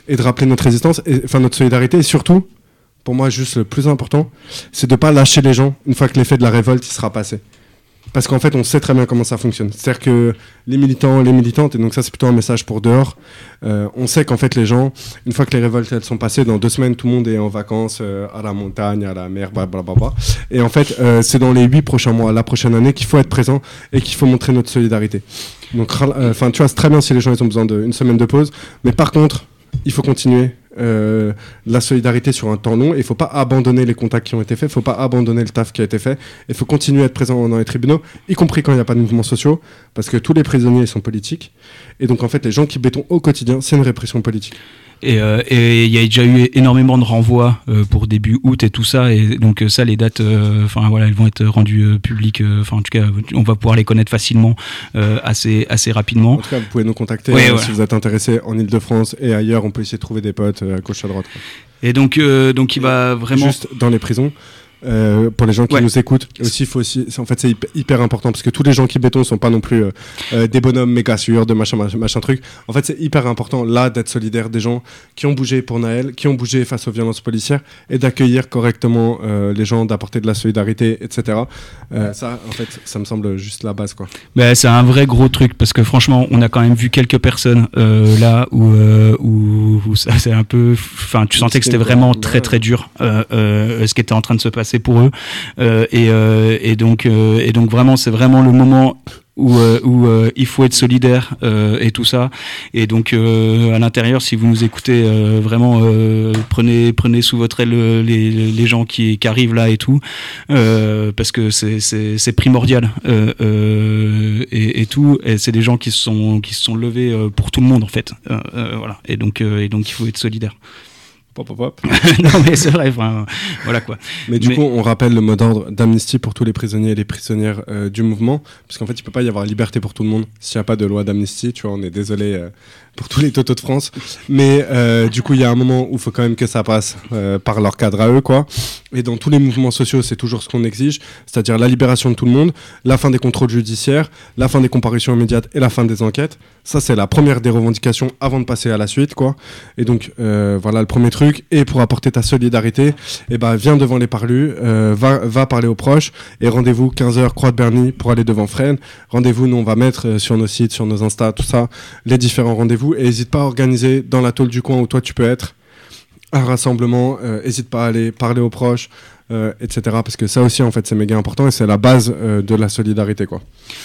et de rappeler notre résistance, et, enfin notre solidarité. Et surtout, pour moi, juste le plus important, c'est de pas lâcher les gens une fois que l'effet de la révolte il sera passé. Parce qu'en fait, on sait très bien comment ça fonctionne. C'est-à-dire que les militants, les militantes, et donc ça c'est plutôt un message pour dehors, euh, on sait qu'en fait les gens, une fois que les révoltes elles sont passées, dans deux semaines tout le monde est en vacances euh, à la montagne, à la mer, blablabla. Et en fait, euh, c'est dans les huit prochains mois, la prochaine année, qu'il faut être présent et qu'il faut montrer notre solidarité. Donc, enfin, tu vois, c'est très bien si les gens ils ont besoin d'une semaine de pause, mais par contre, il faut continuer euh, la solidarité sur un temps long. Il ne faut pas abandonner les contacts qui ont été faits, il ne faut pas abandonner le taf qui a été fait. Il faut continuer à être présent dans les tribunaux, y compris quand il n'y a pas de mouvements sociaux, parce que tous les prisonniers sont politiques. Et donc en fait, les gens qui béton au quotidien, c'est une répression politique. Et euh, et il y a déjà eu énormément de renvois euh, pour début août et tout ça. Et donc euh, ça, les dates, enfin voilà, elles vont être rendues publiques. Enfin en tout cas, on va pouvoir les connaître facilement, assez assez rapidement. En tout cas, vous pouvez nous contacter Ouais, si vous êtes intéressé en Ile-de-France et ailleurs. On peut essayer de trouver des potes à gauche à droite. Et donc donc il va vraiment. Juste dans les prisons. Euh, pour les gens qui Ouais. nous écoutent aussi faut en fait c'est hyper, hyper important parce que tous les gens qui béton sont pas non plus euh, euh, des bonhommes méga sûrs de machin, machin machin truc. En fait c'est hyper important là d'être solidaire des gens qui ont bougé pour Naël qui ont bougé face aux violences policières et d'accueillir correctement euh, les gens d'apporter de la solidarité etc Euh, ça en fait ça me semble juste la base quoi. Bah, c'est un vrai gros truc parce que franchement, on a quand même vu quelques personnes euh, là où, euh, où, où ça c'est un peu, enfin, tu sentais que c'était vraiment très très dur euh, euh, ce qui était en train de se passer pour eux Euh, et, euh, et donc euh, et donc vraiment c'est vraiment le moment où, où il faut être solidaire et tout ça. Et donc à l'intérieur, si vous nous écoutez, vraiment prenez prenez sous votre aile les, les gens qui, qui arrivent là et tout, parce que c'est c'est primordial et, tout. Et c'est des gens qui se sont qui se sont levés pour tout le monde en fait. Voilà. Et donc et donc il faut être solidaire. Pop, pop, pop. [laughs] non mais c'est vrai. Enfin voilà quoi. Mais du Mais- coup, on rappelle le mot d'ordre d'amnistie pour tous les prisonniers et les prisonnières euh, du mouvement, parce qu'en fait, il peut pas y avoir liberté pour tout le monde s'il n'y a pas de loi d'amnistie. Tu vois, on est désolé euh, pour tous les totos de France, mais euh, du coup, il y a un moment où il faut quand même que ça passe euh, par leur cadre à eux, quoi. Et dans tous les mouvements sociaux, c'est toujours ce qu'on exige, c'est-à-dire la libération de tout le monde, la fin des contrôles judiciaires, la fin des comparutions immédiates et la fin des enquêtes. Ça, c'est la première des revendications avant de passer à la suite, quoi. Et donc, euh, voilà le premier truc. Et pour apporter ta solidarité, eh ben, viens devant les parlus, va, parler aux proches et rendez-vous 15h Croix de Berny pour aller devant Fresnes. Rendez-vous, nous on va mettre sur nos sites, sur nos Insta, tout ça, les différents rendez-vous et n'hésite pas à organiser dans la tôle du coin où toi tu peux être. Un rassemblement, euh, hésite pas à aller parler aux proches, euh, etc. Parce que ça aussi, en fait, c'est méga important et c'est la base euh, de la solidarité, quoi.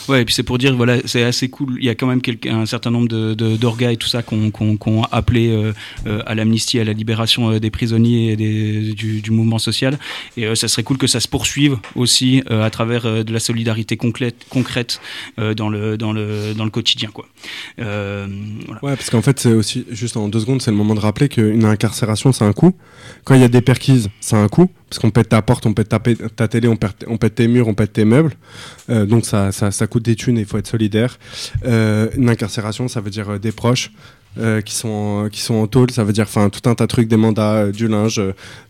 Ouais, et puis c'est pour dire, voilà, c'est assez cool. Il y a quand même un certain nombre de, de- d'orgas et tout ça qu'on qu'on a appelé euh, à l'amnistie, à la libération des prisonniers et des- du, du mouvement social. Et ça serait cool que ça se poursuive aussi à travers de la solidarité concrète, concrète dans, le, dans, le, dans le quotidien, quoi. Voilà. Ouais, parce qu'en fait, c'est aussi, juste en deux secondes, c'est le moment de rappeler qu'une incarcération, c'est un coût. Quand il y a des perquises, c'est un coût. Parce qu'on pète ta porte, on pète ta, ta télé, on pète, on pète tes murs, on pète tes meubles. Euh, donc ça, ça, ça coûte des thunes et il faut être solidaire. Euh, une incarcération, ça veut dire euh, des proches. qui sont qui sont en tôle, ça veut dire tout un tas de trucs, des mandats, du linge,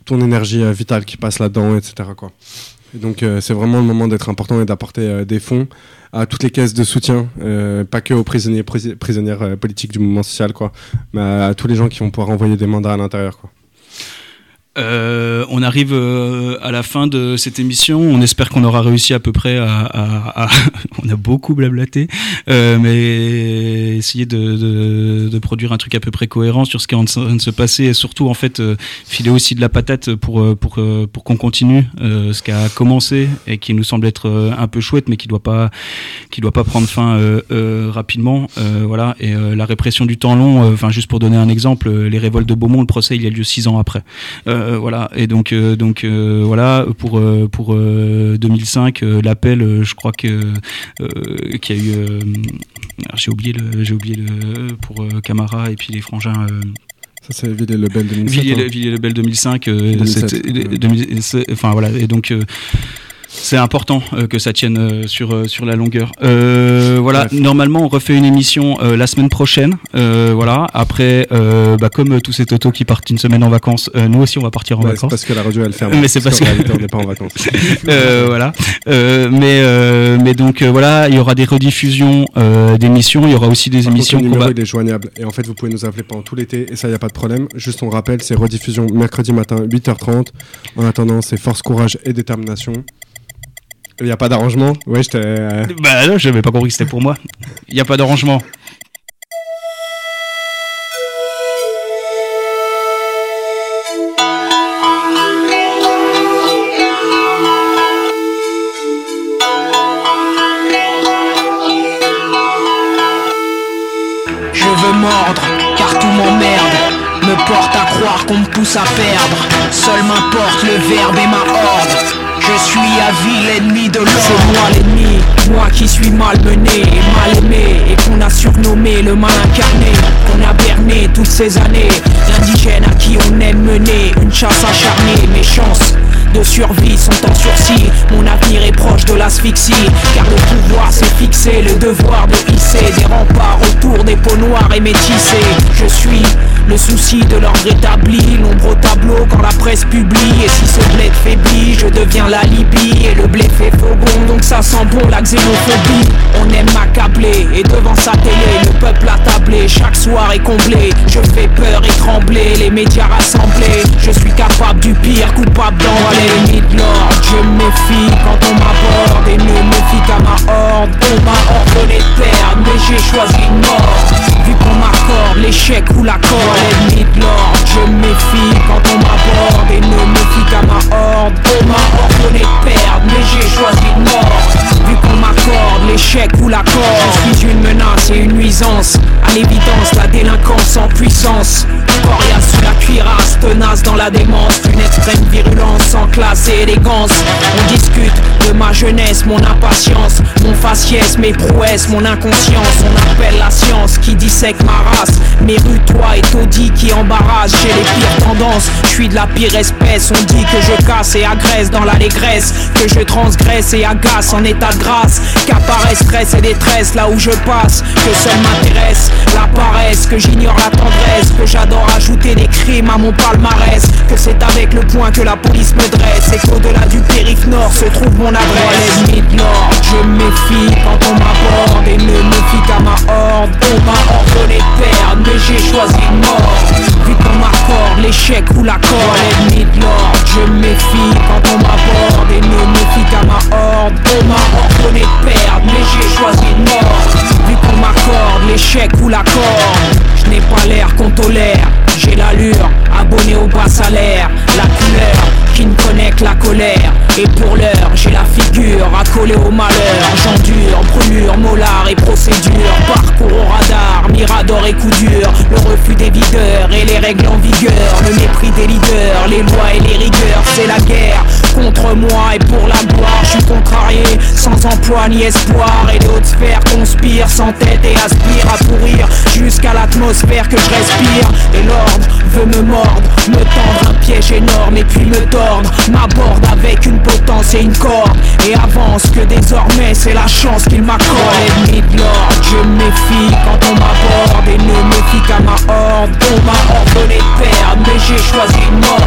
ton énergie vitale qui passe là-dedans, etc. Quoi. Donc c'est vraiment le moment d'être important et d'apporter des fonds à toutes les caisses de soutien, pas que aux prisonniers pris- prisonnières politiques du mouvement social, quoi, mais à, à tous les gens qui vont pouvoir envoyer des mandats à l'intérieur. Quoi. Euh, on arrive euh, à la fin de cette émission. On espère qu'on aura réussi à peu près à. [laughs] on a beaucoup blablaté, euh, mais essayer de, produire un truc à peu près cohérent sur ce qui est en train de se passer et surtout en fait filer aussi de la patate pour pour pour qu'on continue ce qui a commencé et qui nous semble être un peu chouette, mais qui doit pas qui doit pas prendre fin rapidement. Voilà et la répression du temps long. Enfin juste pour donner un exemple, les révoltes de Beaumont, le procès il y a lieu six ans après. Voilà et donc euh, donc euh, voilà pour euh, pour euh, 2005 euh, l'appel euh, je crois que euh, qu'il y a eu euh, j'ai oublié le j'ai oublié le pour euh, Camara et puis les frangins euh, Ça, c'est Ville et Lebel 2007. Villiers hein. Villiers Lebel 2005 euh, 2007, c'était- ouais. 2000 c'est- enfin voilà et donc euh, c'est important euh, que ça tienne euh, sur euh, sur la longueur. Voilà, Bref. normalement on refait une émission la semaine prochaine. Voilà, après bah, comme tous ces totos qui partent une semaine en vacances, nous aussi on va partir en Ouais, vacances. parce que la radio elle ferme. Mais c'est parce que- réalité, on n'est [laughs] pas en vacances. Voilà. Mais mais donc voilà, il y aura des rediffusions d'émissions. Il y aura aussi des Par contre, émissions le numéro va. il est joignable et en fait vous pouvez nous appeler pendant tout l'été et ça y a pas de problème. Juste on rappelle c'est rediffusion mercredi matin 8h30. En attendant c'est force, courage et détermination. Il n'y a pas d'arrangement. Ouais, j'étais. euh, Bah non, j'avais pas compris que c'était pour moi. Il n'y a pas d'arrangement. Je veux mordre, car tout m'emmerde. Me porte à croire qu'on me pousse à perdre. Seul m'importe le verbe et ma horde. Je suis à vie l'ennemi de l'ordre. C'est moi l'ennemi, moi qui suis malmené et mal aimé. Et qu'on a surnommé le mal incarné. Qu'on a berné toutes ces années. L'indigène à qui on aime mener une chasse acharnée. Mes chances de survie sont en sursis. Mon avenir est proche de l'asphyxie. Car le pouvoir s'est fixé, le devoir de hisser des remparts autour des peaux noires et métissées. Je suis le souci de l'ordre établi, l'ombre au tableau quand la presse publie. Et si ce bled faiblit, je deviens la Libye. Et le blé fait faux bon, donc ça sent bon la xénophobie. On aime m'accabler, et devant sa télé, le peuple attablé, chaque soir est comblé. Je fais peur et trembler, les médias rassemblés. Je suis capable du pire, coupable d'envoler les de l'ordre. Je méfie quand on m'aborde, et me fie qu'à ma horde. On m'a ordonné de perdre, mais j'ai choisi une mort. Vu qu'on m'accorde l'échec ou l'accord, de. Je méfie quand on m'aborde, et ne me fie qu'à ma horde. On m'a ordonné de perdre, mais j'ai choisi une mort. Vu qu'on m'accorde l'échec ou l'accord, je suis une menace et une nuisance. À l'évidence, la délinquance en puissance. Coriace sous la cuirasse, tenace dans la démence. Une extrême virulence sans classe et élégance. On discute de ma jeunesse, mon impatience, mon faciès, mes prouesses, mon inconscience. On appelle la science qui dissèque ma race. Mes rues, toi et taudis qui embarrassent. J'ai les pires tendances, je suis de la pire espèce. On dit que je casse et agresse dans l'allégresse. Que je transgresse et agace en état de grâce. Qu'apparaît stress et détresse là où je passe. Que seul m'intéresse la paresse. Que j'ignore la tendresse. Que j'adore ajouter des crimes à mon palmarès. Que c'est avec le point que la police me dresse. Et qu'au-delà du périph' nord se trouve mon adresse. De l'ordre, je méfie quand on m'aborde. Et ne me fie qu'à ma horde. On m'a ordonné de perdre, mais j'ai choisi mort. Vu qu'on m'accorde l'échec ou l'accord. De l'ordre, je méfie quand on m'aborde. Et ne me fie qu'à ma horde. On m'a ordonné de perdre, mais j'ai choisi une mort. Vu qu'on m'accorde l'échec ou l'accord. Je n'ai pas l'air qu'on tolère. J'ai l'allure, abonné au bas salaire. La couleur qui ne connaît que la colère. Et pour l'heure, j'ai la figure accolée au malheur. J'endure, brûlure, molar et procédure. Parcours au radar, mirador et coup dur. Le refus des videurs et les règles en vigueur. Le mépris des leaders, les lois et les rigueurs. C'est la guerre contre moi et pour la gloire. Je suis contrarié, sans emploi ni espoir. Et les hautes sphères conspirent sans tête et aspirent à pourrir jusqu'à l'atmosphère que je respire. Et l'ordre veut me mordre, me tendre un piège énorme et puis me tordre. M'aborde avec une potence et une corde. Et avance que désormais c'est la chance qu'il m'accorde. L'ennemi de l'ordre, je méfie quand on m'aborde. Et ne me fie qu'à ma horde. On m'a ordonné de perdre, mais j'ai choisi une mort.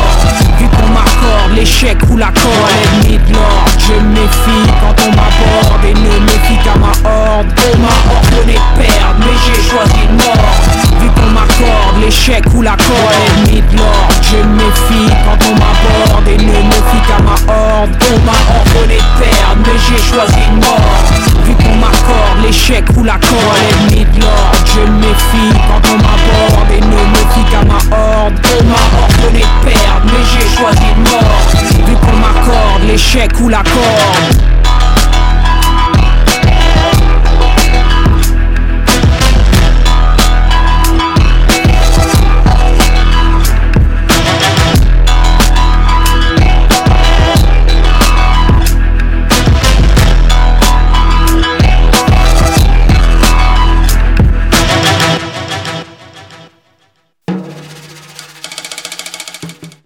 Vu qu'on m'accorde l'échec ou la corde. L'ennemi de l'ordre, je méfie quand on m'aborde. Et ne me fie qu'à ma horde. On m'a ordonné de perdre, mais j'ai choisi une mort. Vu qu'on m'accorde l'échec ou la corde. L'ennemi de l'ordre, je méfie quand on m'aborde. Et ne me fie qu'à ma horde. On m'a ordonné de perdre, mais j'ai choisi une mort. Vu qu'on m'accorde l'échec ou la corde. L'ennemi de l'ordre, je méfie quand on m'aborde. Et ne me fie qu'à ma horde. On m'a ordonné de perdre, mais j'ai choisi une mort. Vu qu'on l'échec ou la corde.